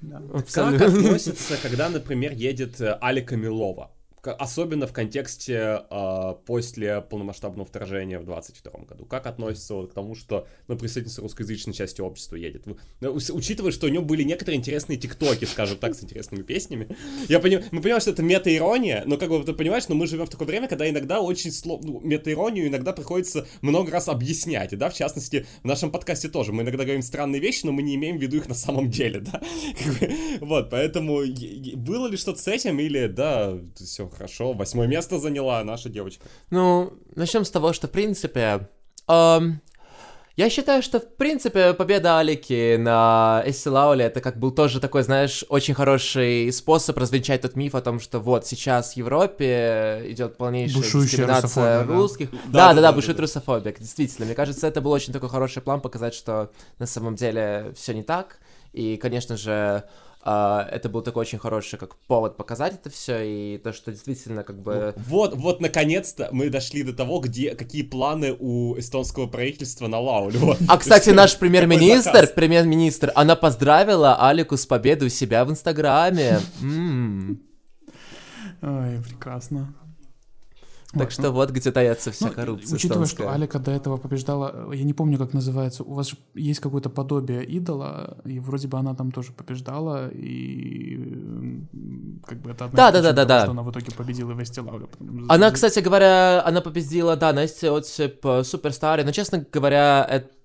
Да. Как относится, когда, например, едет э, Алика Милова? Особенно в контексте э, после полномасштабного вторжения в 22 году. Как относится вот к тому, что на представительство русскоязычной части общества едет? Ну, учитывая, что у него были некоторые интересные тиктоки, скажем так, с интересными песнями. Я понимаю, мы понимаем, что это мета-ирония, но как бы ты понимаешь, но мы живем в такое время, когда иногда очень сло... ну, мета-иронию иногда приходится много раз объяснять, да, в частности, в нашем подкасте тоже. Мы иногда говорим странные вещи, но мы не имеем в виду их на самом деле, да. Вот, поэтому было ли что-то с этим или, да, все хорошо, восьмое место заняла наша девочка. Ну, начнем с того, что, в принципе, эм, я считаю, что, в принципе, победа Алики на Эсси Лауле это как был тоже такой, знаешь, очень хороший способ развенчать тот миф о том, что вот сейчас в Европе идет полнейшая Бушующая дискриминация русских. Да, да, да, да, бушует да, русофобия. Действительно, мне кажется, это был очень такой хороший план показать, что на самом деле все не так. И, конечно же, это был такой очень хороший как повод показать это все и то, что действительно как бы... Вот, вот наконец-то мы дошли до того, где какие планы у эстонского правительства на Лауле. Вот. А, кстати, наш премьер-министр, премьер-министр, она поздравила Алику с победой у себя в Инстаграме. Ой, прекрасно. Так что вот где таятся вся ну, коррупция. Учитывая, что Алика до этого побеждала, я не помню, как называется, у вас есть какое-то подобие идола, и вроде бы она там тоже побеждала, и как бы это одна да, да, да, да, да. что она в итоге победила Вести Лауля. Она, кстати говоря, она победила, да, Настя Отсип Суперстаре, но, честно говоря, это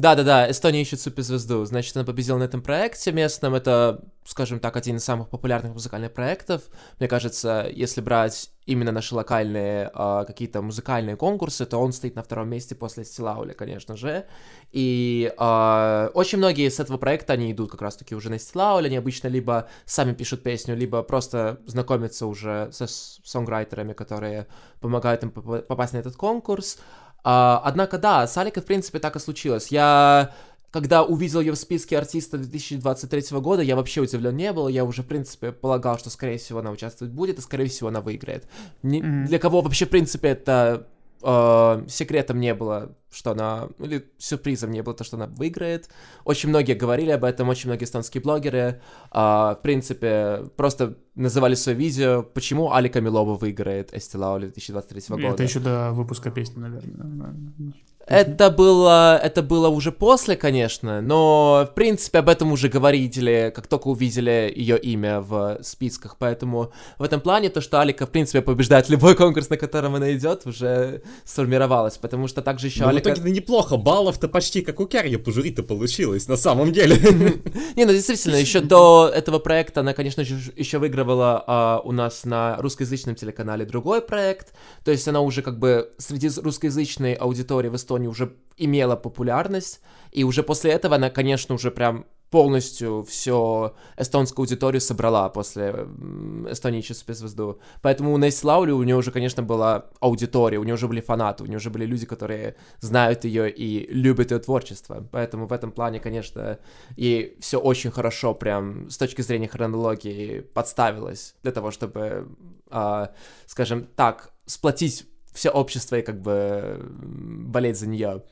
да-да-да, Эстония ищет суперзвезду. Значит, она победила на этом проекте местном. Это, скажем так, один из самых популярных музыкальных проектов. Мне кажется, если брать именно наши локальные э, какие-то музыкальные конкурсы, то он стоит на втором месте после Стилауля, конечно же. И э, очень многие с этого проекта, они идут как раз-таки уже на Стилауля. Они обычно либо сами пишут песню, либо просто знакомятся уже со сонграйтерами, которые помогают им попасть на этот конкурс. А, однако, да, с Аликой, в принципе, так и случилось. Я когда увидел ее в списке артистов 2023 года, я вообще удивлен не был. Я уже, в принципе, полагал, что, скорее всего, она участвовать будет, и, скорее всего, она выиграет. Не, mm-hmm. Для кого вообще, в принципе, это э, секретом не было, что она, или сюрпризом не было то, что она выиграет. Очень многие говорили об этом, очень многие эстонские блогеры, э, в принципе, просто называли свое видео, почему Али Камилова выиграет Эстилаули 2023 года. Это еще до выпуска песни, наверное. Это было, это было уже после, конечно, но, в принципе, об этом уже говорили, как только увидели ее имя в списках, поэтому в этом плане то, что Алика, в принципе, побеждает любой конкурс, на котором она идет, уже сформировалось, потому что также еще Алика... в итоге неплохо, баллов-то почти как у Керри по жюри-то получилось, на самом деле. Не, ну действительно, еще до этого проекта она, конечно же, еще выигрывала а, у нас на русскоязычном телеканале другой проект, то есть она уже как бы среди русскоязычной аудитории в Эстонии уже имела популярность, и уже после этого она, конечно, уже прям полностью всю эстонскую аудиторию собрала после Эстонии спецзвезду. Поэтому у Несси Лаули у нее уже, конечно, была аудитория, у нее уже были фанаты, у нее уже были люди, которые знают ее и любят ее творчество. Поэтому в этом плане, конечно, и все очень хорошо прям с точки зрения хронологии подставилось для того, чтобы, э, скажем так, сплотить все общество и как бы болеть за нее.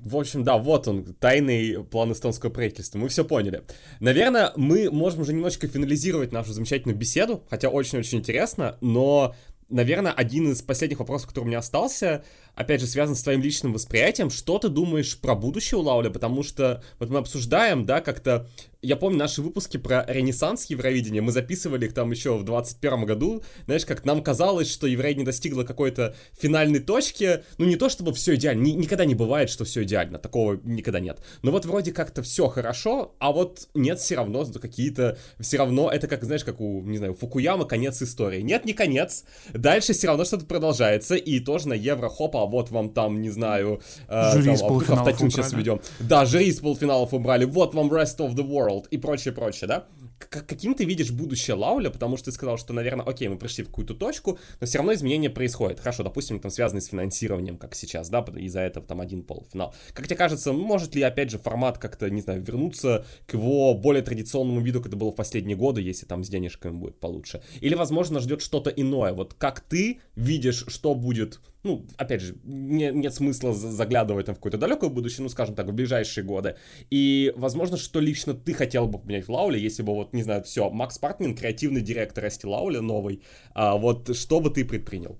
В общем, да, вот он, тайный план эстонского правительства. Мы все поняли. Наверное, мы можем уже немножечко финализировать нашу замечательную беседу, хотя очень-очень интересно, но, наверное, один из последних вопросов, который у меня остался, опять же, связан с твоим личным восприятием. Что ты думаешь про будущее у Лауля? Потому что вот мы обсуждаем, да, как-то я помню наши выпуски про Ренессанс Евровидения, мы записывали их там еще в 21 году, знаешь, как нам казалось, что Евровидение достигло какой-то финальной точки, ну не то чтобы все идеально, ни, никогда не бывает, что все идеально, такого никогда нет, но вот вроде как-то все хорошо, а вот нет все равно какие-то, все равно это как, знаешь, как у, не знаю, Фукуяма конец истории, нет, не конец, дальше все равно что-то продолжается, и тоже на Еврохоп, а вот вам там, не знаю, э, жюри там, из а полуфиналов сейчас ведем, да, жюри из полуфиналов убрали, вот вам Rest of the World, и прочее, прочее, да? каким ты видишь будущее Лауля, потому что ты сказал, что, наверное, окей, мы пришли в какую-то точку, но все равно изменения происходят. Хорошо, допустим, там связаны с финансированием, как сейчас, да, из-за этого там один полуфинал. Как тебе кажется, может ли, опять же, формат как-то, не знаю, вернуться к его более традиционному виду, как это было в последние годы, если там с денежками будет получше? Или, возможно, ждет что-то иное? Вот как ты видишь, что будет ну, опять же, не, нет смысла заглядывать там в какое-то далекое будущее, ну, скажем так, в ближайшие годы. И, возможно, что лично ты хотел бы поменять в Лауле, если бы, вот, не знаю, все, Макс Партмин, креативный директор Асти Лауля, новый, а, вот, что бы ты предпринял?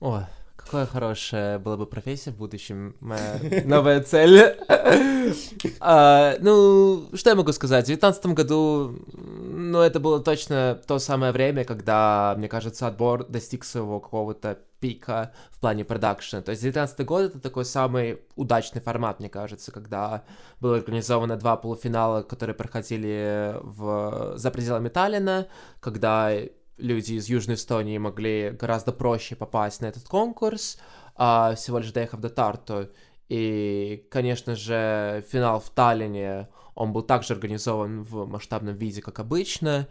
О, какая хорошая была бы профессия в будущем, моя новая цель. а, ну, что я могу сказать? В 2019 году, ну, это было точно то самое время, когда, мне кажется, отбор достиг своего какого-то пика в плане продакшена. То есть 19 год это такой самый удачный формат, мне кажется, когда было организовано два полуфинала, которые проходили в... за пределами Таллина, когда люди из Южной Эстонии могли гораздо проще попасть на этот конкурс, а всего лишь доехав до Тарту. И, конечно же, финал в Таллине, он был также организован в масштабном виде, как обычно,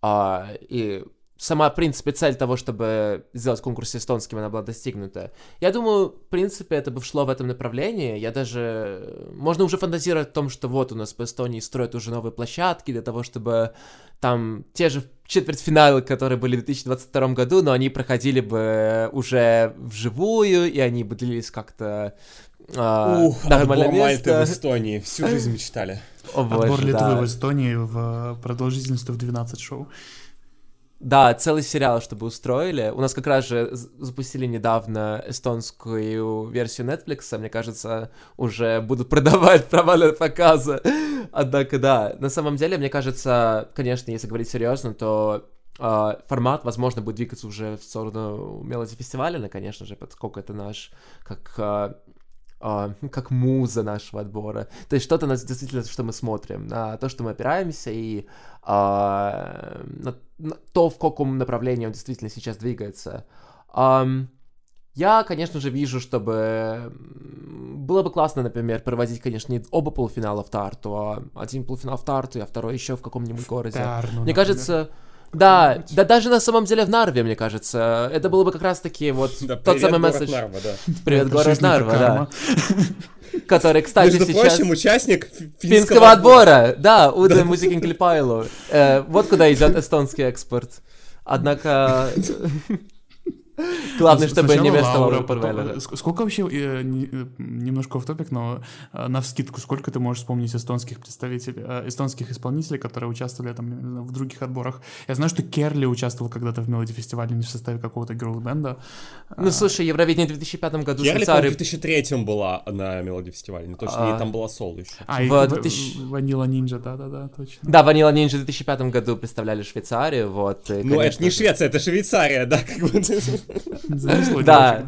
а, и сама, в принципе, цель того, чтобы сделать конкурс эстонским, она была достигнута. Я думаю, в принципе, это бы шло в этом направлении. Я даже... Можно уже фантазировать о том, что вот у нас по Эстонии строят уже новые площадки для того, чтобы там те же четвертьфиналы, которые были в 2022 году, но они проходили бы уже вживую, и они бы длились как-то а, Ух, нормальное место. в Эстонии. Всю жизнь мечтали. О, боже, Отбор Литвы да. в Эстонии в продолжительностью в 12 шоу. Да, целый сериал, чтобы устроили. У нас как раз же запустили недавно эстонскую версию Netflix, мне кажется, уже будут продавать права на показы. Однако, да, на самом деле, мне кажется, конечно, если говорить серьезно, то э, формат, возможно, будет двигаться уже в сторону Мелоди фестиваля, но, конечно же, поскольку это наш, как Uh, как муза нашего отбора. То есть что-то нас действительно, что мы смотрим, на то, что мы опираемся, и uh, на, на то, в каком направлении он действительно сейчас двигается. Um, я, конечно же, вижу, чтобы было бы классно, например, проводить, конечно, не оба полуфинала в Тарту, а один полуфинал в Тарту, а второй еще в каком-нибудь городе. Тарну, Мне например. кажется, да, да даже на самом деле в Нарве, мне кажется. Это было бы как раз-таки вот да, тот самый месседж. Нарва, да. Привет, город Нарва, да. Который, кстати, Между сейчас... прочим, участник финского отбора. Да, Уда Музикинклипайлу. Э, вот куда идет эстонский экспорт. Однако... Главное, чтобы не вместо Лаура Парвеллера. Сколько вообще, э, э, немножко в топик, но э, на вскидку, сколько ты можешь вспомнить эстонских представителей, эстонских исполнителей, которые участвовали там в других отборах? Я знаю, что Керли участвовал когда-то в Мелоди фестивале в составе какого-то герл-бенда. Ну, слушай, Евровидение в 2005 году Керли, в 2003 была на Мелоди фестивале, но точно, а... там была соло еще. А, в 2000... Ванила Нинджа, да-да-да, точно. Да, Ванила Нинджа в 2005 году представляли Швейцарию, вот. Ну, это не Швеция, это Швейцария, да, как бы. Занесло да.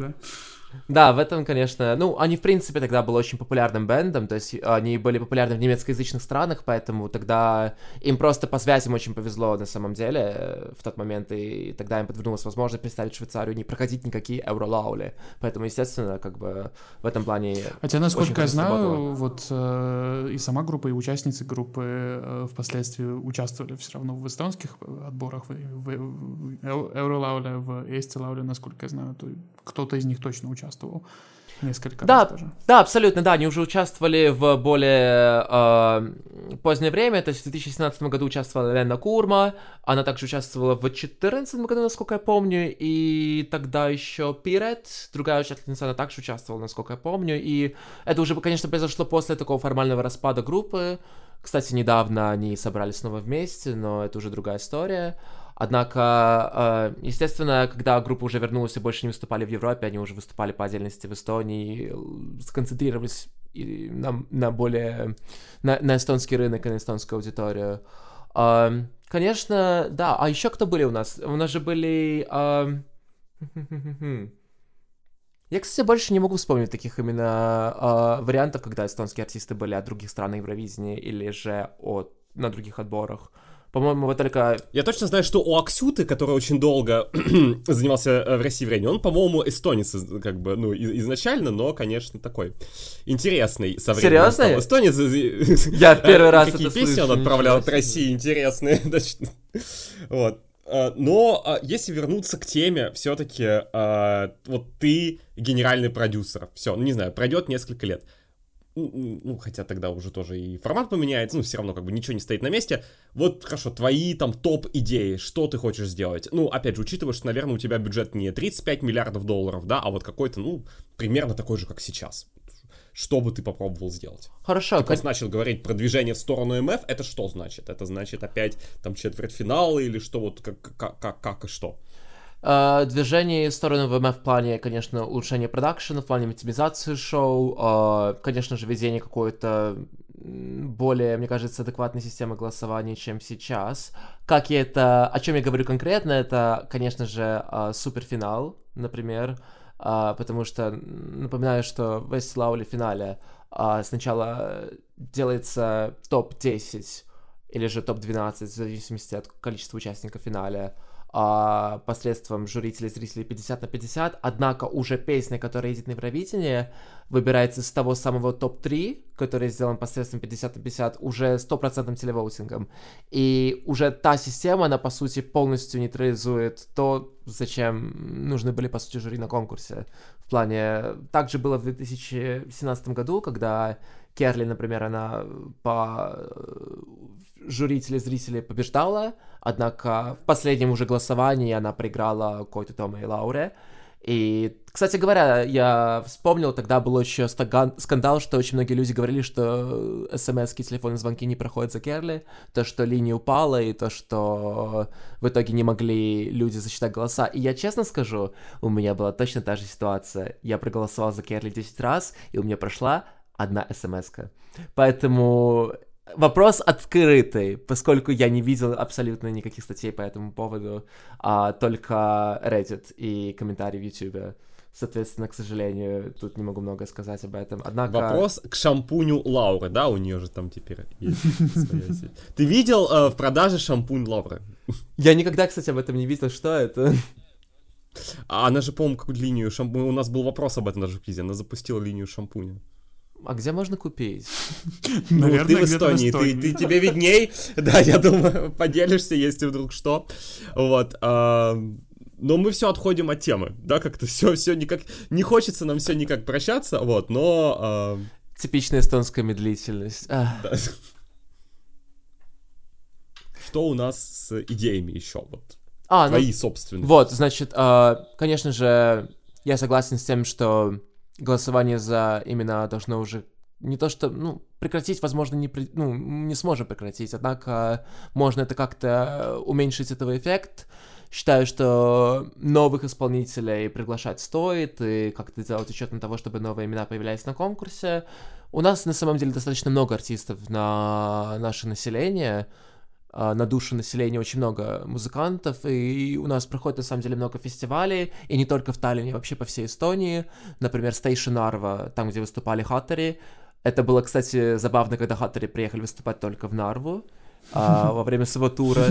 Да. В этом, конечно, ну, они, в принципе, тогда были очень популярным бэндом, то есть они были популярны в немецкоязычных странах, поэтому тогда им просто по связям очень повезло на самом деле э, в тот момент, и тогда им подвернулась возможность представить Швейцарию, не проходить никакие евролаули, поэтому, естественно, как бы в этом плане... Хотя, насколько я знаю, сработало. вот э, и сама группа, и участницы группы э, впоследствии участвовали все равно в эстонских отборах, в, в, в Евролауле, в Эстилауле, насколько я знаю, то кто-то из них точно участвовал несколько да, раз даже. Да, абсолютно, да, они уже участвовали в более э, позднее время, то есть в 2017 году участвовала Лена Курма, она также участвовала в 2014 году, насколько я помню, и тогда еще Пирет, другая участница, она также участвовала, насколько я помню, и это уже, конечно, произошло после такого формального распада группы, кстати, недавно они собрались снова вместе, но это уже другая история. Однако, э, естественно, когда группа уже вернулась и больше не выступали в Европе, они уже выступали по отдельности в Эстонии, сконцентрировались на, на более... На, на эстонский рынок и на эстонскую аудиторию. Э, конечно, да. А еще кто были у нас? У нас же были... Э, я, кстати, больше не могу вспомнить таких именно э, вариантов, когда эстонские артисты были от других стран Евровидения или же от, на других отборах. По-моему, вот только... Я точно знаю, что у Аксюты, который очень долго занимался э, в России времени, он, по-моему, эстонец, как бы, ну, изначально, но, конечно, такой интересный со временем. Серьезно? Эстонец. Я первый раз Какие песни он отправлял от России интересные. Вот. А, но а, если вернуться к теме, все-таки а, вот ты генеральный продюсер. Все, ну не знаю, пройдет несколько лет. Ну, хотя тогда уже тоже и формат поменяется, ну, все равно как бы ничего не стоит на месте. Вот, хорошо, твои там топ-идеи, что ты хочешь сделать? Ну, опять же, учитывая, что, наверное, у тебя бюджет не 35 миллиардов долларов, да, а вот какой-то, ну, примерно такой же, как сейчас что бы ты попробовал сделать? Хорошо. Ты как... начал говорить про движение в сторону МФ, это что значит? Это значит опять там четвертьфиналы или что вот как, как, как, как и что? Uh, движение в сторону ВМФ в плане, конечно, улучшения продакшена, в плане математизации шоу, uh, конечно же, введение какой-то более, мне кажется, адекватной системы голосования, чем сейчас. Как я это, о чем я говорю конкретно, это, конечно же, uh, суперфинал, например, потому что напоминаю, что в Вестслауле финале сначала делается топ-10 или же топ-12, в зависимости от количества участников в финале, а, посредством журителей, зрителей 50 на 50, однако уже песня, которая едет на Евровидение, выбирается с того самого топ-3, который сделан посредством 50 на 50, уже стопроцентным телевоутингом. И уже та система, она, по сути, полностью нейтрализует то, зачем нужны были, по сути, жюри на конкурсе. В плане... Также было в 2017 году, когда Керли, например, она по жюри телезрителей побеждала, однако в последнем уже голосовании она проиграла Коту Тома и Лауре. И, кстати говоря, я вспомнил, тогда был еще скандал, что очень многие люди говорили, что смс и телефонные звонки не проходят за Керли, то, что линия упала, и то, что в итоге не могли люди засчитать голоса. И я честно скажу, у меня была точно та же ситуация. Я проголосовал за Керли 10 раз, и у меня прошла одна смс -ка. Поэтому Вопрос открытый, поскольку я не видел абсолютно никаких статей по этому поводу, а только Reddit и комментарии в YouTube. Соответственно, к сожалению, тут не могу много сказать об этом. Однако... Вопрос к шампуню Лауры, да? У нее же там теперь есть Ты видел э, в продаже шампунь Лауры? Я никогда, кстати, об этом не видел. Что это? А она же, по-моему, какую линию шампуня... У нас был вопрос об этом даже в книзе. Она запустила линию шампуня. А где можно купить? Ну, ты в Эстонии, ты, ты тебе видней. Да, я думаю, поделишься, если вдруг что. Вот. А, но мы все отходим от темы, да, как-то все, все никак... Не хочется нам все никак прощаться, вот, но... А... Типичная эстонская медлительность. Да. Что у нас с идеями еще, вот? А, Твои ну, собственные. Вот, значит, а, конечно же, я согласен с тем, что голосование за имена должно уже не то что, ну, прекратить, возможно, не, ну, не сможем прекратить, однако можно это как-то уменьшить этого эффект. Считаю, что новых исполнителей приглашать стоит, и как-то делать учет на того, чтобы новые имена появлялись на конкурсе. У нас на самом деле достаточно много артистов на наше население, на душу населения очень много музыкантов, и у нас проходит на самом деле много фестивалей, и не только в Таллине, вообще по всей Эстонии. Например, Station Narva, там, где выступали Хаттери. Это было, кстати, забавно, когда Хаттери приехали выступать только в Нарву а, во время своего тура.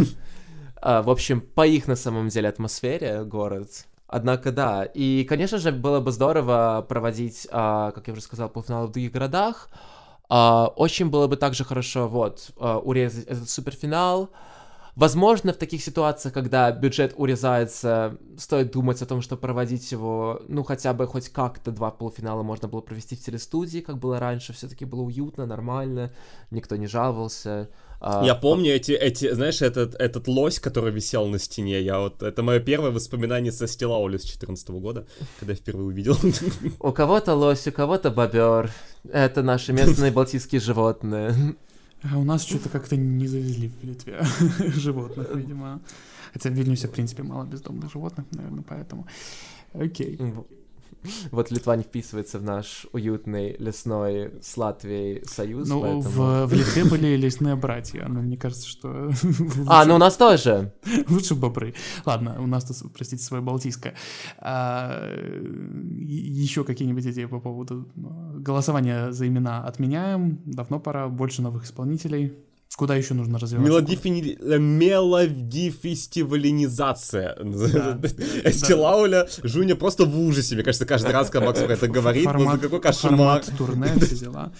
А, в общем, по их на самом деле атмосфере город. Однако, да. И, конечно же, было бы здорово проводить, а, как я уже сказал, полуфиналы в других городах. Uh, очень было бы также хорошо, вот, uh, урезать этот суперфинал. Возможно, в таких ситуациях, когда бюджет урезается, стоит думать о том, что проводить его, ну, хотя бы хоть как-то два полуфинала можно было провести в телестудии, как было раньше, все-таки было уютно, нормально, никто не жаловался. А, я помню эти, эти, знаешь, этот, этот лось, который висел на стене. Я вот, это мое первое воспоминание со Стилаули с 14 года, когда я впервые увидел. У кого-то лось, у кого-то бобер. Это наши местные балтийские животные. А у нас что-то как-то не завезли в Литве животных, видимо. Хотя в Вильнюсе, в принципе, мало бездомных животных, наверное, поэтому. Окей. Вот Литва не вписывается в наш уютный лесной с Латвией союз. Ну, поэтому... в, в Литве были лесные братья, но мне кажется, что... А, ну у нас тоже. Лучше бобры. Ладно, у нас тут, простите, свое балтийское. А, еще какие-нибудь идеи по поводу ну, голосования за имена отменяем. Давно пора, больше новых исполнителей. Куда еще нужно развиваться? Мелодифини... Мелодифестивалинизация. Эстилауля, Жуня просто в ужасе, мне кажется, каждый раз, когда Макс про это говорит, ну какой кошмар. турне, все дела.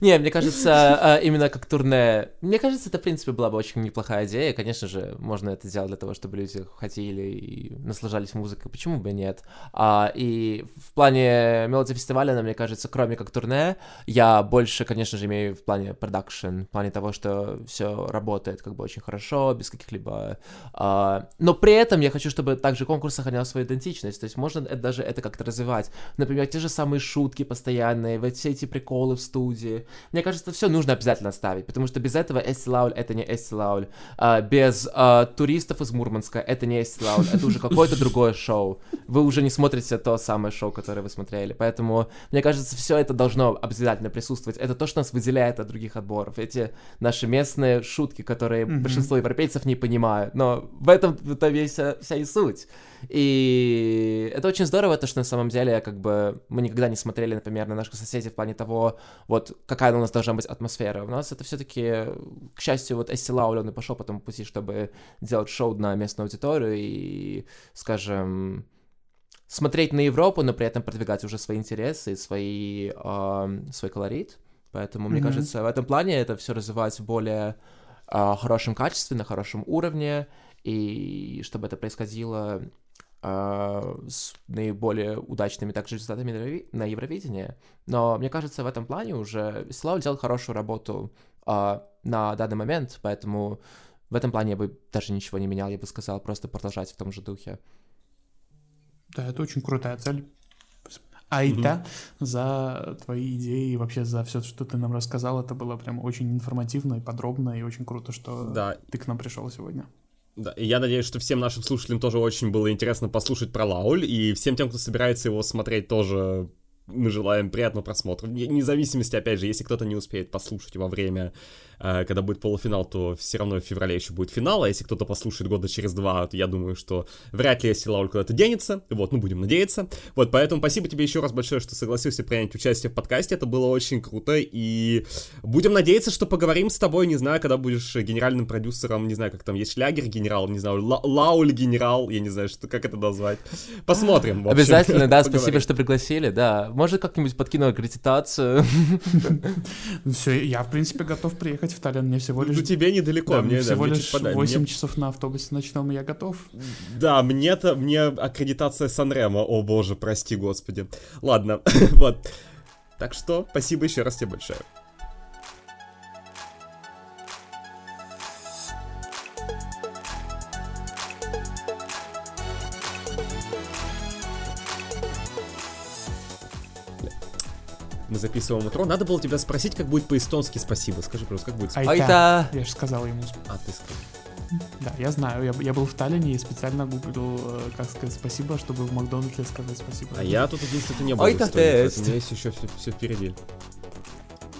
Не, мне кажется, э, именно как турне, мне кажется, это, в принципе, была бы очень неплохая идея. Конечно же, можно это сделать для того, чтобы люди хотели и наслаждались музыкой, почему бы нет. А, и в плане мелодии фестиваля, мне кажется, кроме как турне, я больше, конечно же, имею в плане продакшн, в плане того, что все работает как бы очень хорошо, без каких-либо... А, но при этом я хочу, чтобы также конкурс сохранял свою идентичность, то есть можно даже это как-то развивать. Например, те же самые шутки постоянные, вот все эти приколы в студии, мне кажется, все нужно обязательно ставить, потому что без этого Эстилауль это не Эстилауль. А, без а, туристов из Мурманска это не Эстилауль, это уже какое-то другое шоу. Вы уже не смотрите то самое шоу, которое вы смотрели. Поэтому, мне кажется, все это должно обязательно присутствовать. Это то, что нас выделяет от других отборов. Эти наши местные шутки, которые mm-hmm. большинство европейцев не понимают. Но в этом-то весь вся и суть. И это очень здорово, то, что на самом деле, как бы, мы никогда не смотрели, например, на наших соседей в плане того, вот, какая у нас должна быть атмосфера. У нас это все-таки, к счастью, вот Эсси Лаули, он и пошел по тому пути, чтобы делать шоу на местную аудиторию и, скажем, смотреть на Европу, но при этом продвигать уже свои интересы, свои, э, свой колорит. Поэтому, mm-hmm. мне кажется, в этом плане это все развивать в более э, хорошем качестве, на хорошем уровне, и чтобы это происходило с наиболее удачными также результатами на Евровидении. Но мне кажется, в этом плане уже Слава делал хорошую работу uh, на данный момент, поэтому в этом плане я бы даже ничего не менял, я бы сказал, просто продолжать в том же духе. Да, это очень крутая цель. Айта mm-hmm. за твои идеи и вообще за все, что ты нам рассказал. Это было прям очень информативно и подробно, и очень круто, что да. ты к нам пришел сегодня. Да, я надеюсь, что всем нашим слушателям тоже очень было интересно послушать про Лауль, и всем тем, кто собирается его смотреть, тоже мы желаем приятного просмотра. Вне зависимости, опять же, если кто-то не успеет послушать во время когда будет полуфинал, то все равно в феврале еще будет финал, а если кто-то послушает года через два, то я думаю, что вряд ли если Лауль куда-то денется, вот, ну, будем надеяться. Вот, поэтому спасибо тебе еще раз большое, что согласился принять участие в подкасте, это было очень круто, и будем надеяться, что поговорим с тобой, не знаю, когда будешь генеральным продюсером, не знаю, как там есть шлягер генерал, не знаю, Ла Лауль генерал, я не знаю, что, как это назвать. Посмотрим, общем, Обязательно, да, спасибо, что пригласили, да. Может, как-нибудь подкину аккредитацию. Все, я, в принципе, готов приехать ехать в Таллин, мне всего лишь... Ну, тебе недалеко, да, мне, всего да, лишь мне 8 мне... часов на автобусе ночном, и я готов. Да, мне-то, мне аккредитация Санрема, о боже, прости господи. Ладно, вот. Так что, спасибо еще раз тебе большое. Мы записываем утро. Надо было тебя спросить, как будет по-эстонски спасибо. Скажи просто, как будет спасибо. Айта. Я же сказал ему. А, ты сказал. Да, я знаю. Я, я был в Таллине и специально гуглил, э, как сказать спасибо, чтобы в Макдональдсе сказать спасибо. А я тут один, кстати, не был Айта Эстонии, у меня есть еще все, все впереди.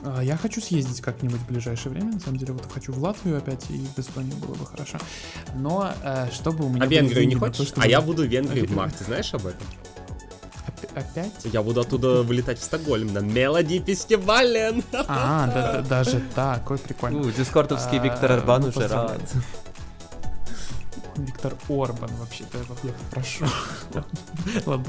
А, я хочу съездить как-нибудь в ближайшее время. На самом деле, вот хочу в Латвию опять и в Эстонию было бы хорошо. Но э, чтобы у меня... А Венгрию не хочешь? То, а я буду в Венгрии в марте, знаешь об этом? Опять? Я буду оттуда вылетать в Стокгольм на Мелоди фестивале. А, да, да, даже так, какой прикольный. Дискордовский Виктор Арбан уже рад. Виктор Орбан, вообще-то, я прошу. Ладно,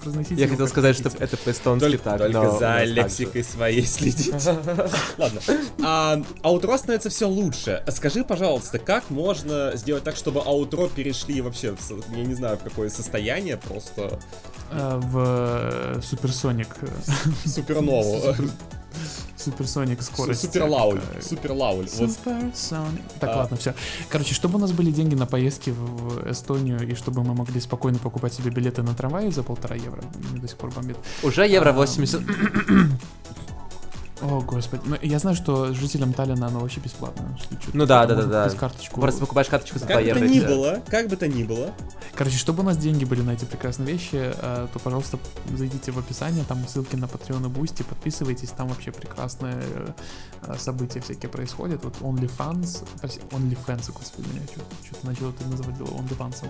произносите Я хотел сказать, что это по-эстонски так, Только за лексикой своей следить. Ладно. А аутро становится все лучше. Скажи, пожалуйста, как можно сделать так, чтобы аутро перешли вообще, я не знаю, в какое состояние, просто... А, в Суперсоник. Супернову. Суперсоник скорость. Супер Лауль. Супер Лауль. Суперсоник. Так, а. ладно, все. Короче, чтобы у нас были деньги на поездки в Эстонию, и чтобы мы могли спокойно покупать себе билеты на трамвае за полтора евро, мне до сих пор бомбит. Уже евро 80. О, господи. Ну, я знаю, что жителям Таллина оно вообще бесплатно. Ну да, да, да, да. купить карточку. Просто покупаешь карточку за 2 Как бы то ни было, как бы то ни было, Короче, чтобы у нас деньги были на эти прекрасные вещи, э, то, пожалуйста, зайдите в описание, там ссылки на Patreon и Boosty, подписывайтесь, там вообще прекрасные э, события всякие происходят. Вот OnlyFans, прости, OnlyFans, господи, меня что-то начало ты называть было OnlyFans.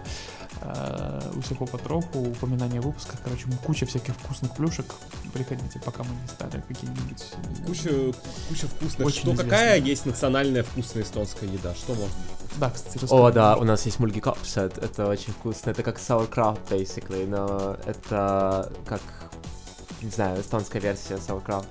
Э, Усякого потроху, упоминания в выпусках, короче, куча всяких вкусных плюшек. Приходите, пока мы не стали какие-нибудь... куча, куча вкусных. Очень что, известно. какая есть национальная вкусная эстонская еда? Что можно? Да, кстати, О, да, у нас есть мульгикопсет, это очень вкусно, это как sauerkraut, basically, но это как, не знаю, эстонская версия sauerkraut.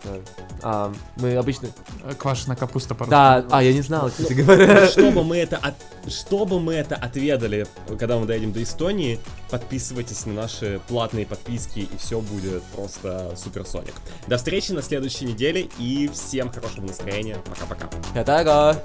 А, мы обычно... Э, Квашеная капуста по Да, а, я не знал, кстати говоря. Чтобы мы это от- чтобы мы это отведали, когда мы доедем до Эстонии, подписывайтесь на наши платные подписки, и все будет просто суперсоник. До встречи на следующей неделе, и всем хорошего настроения. Пока-пока. Aega!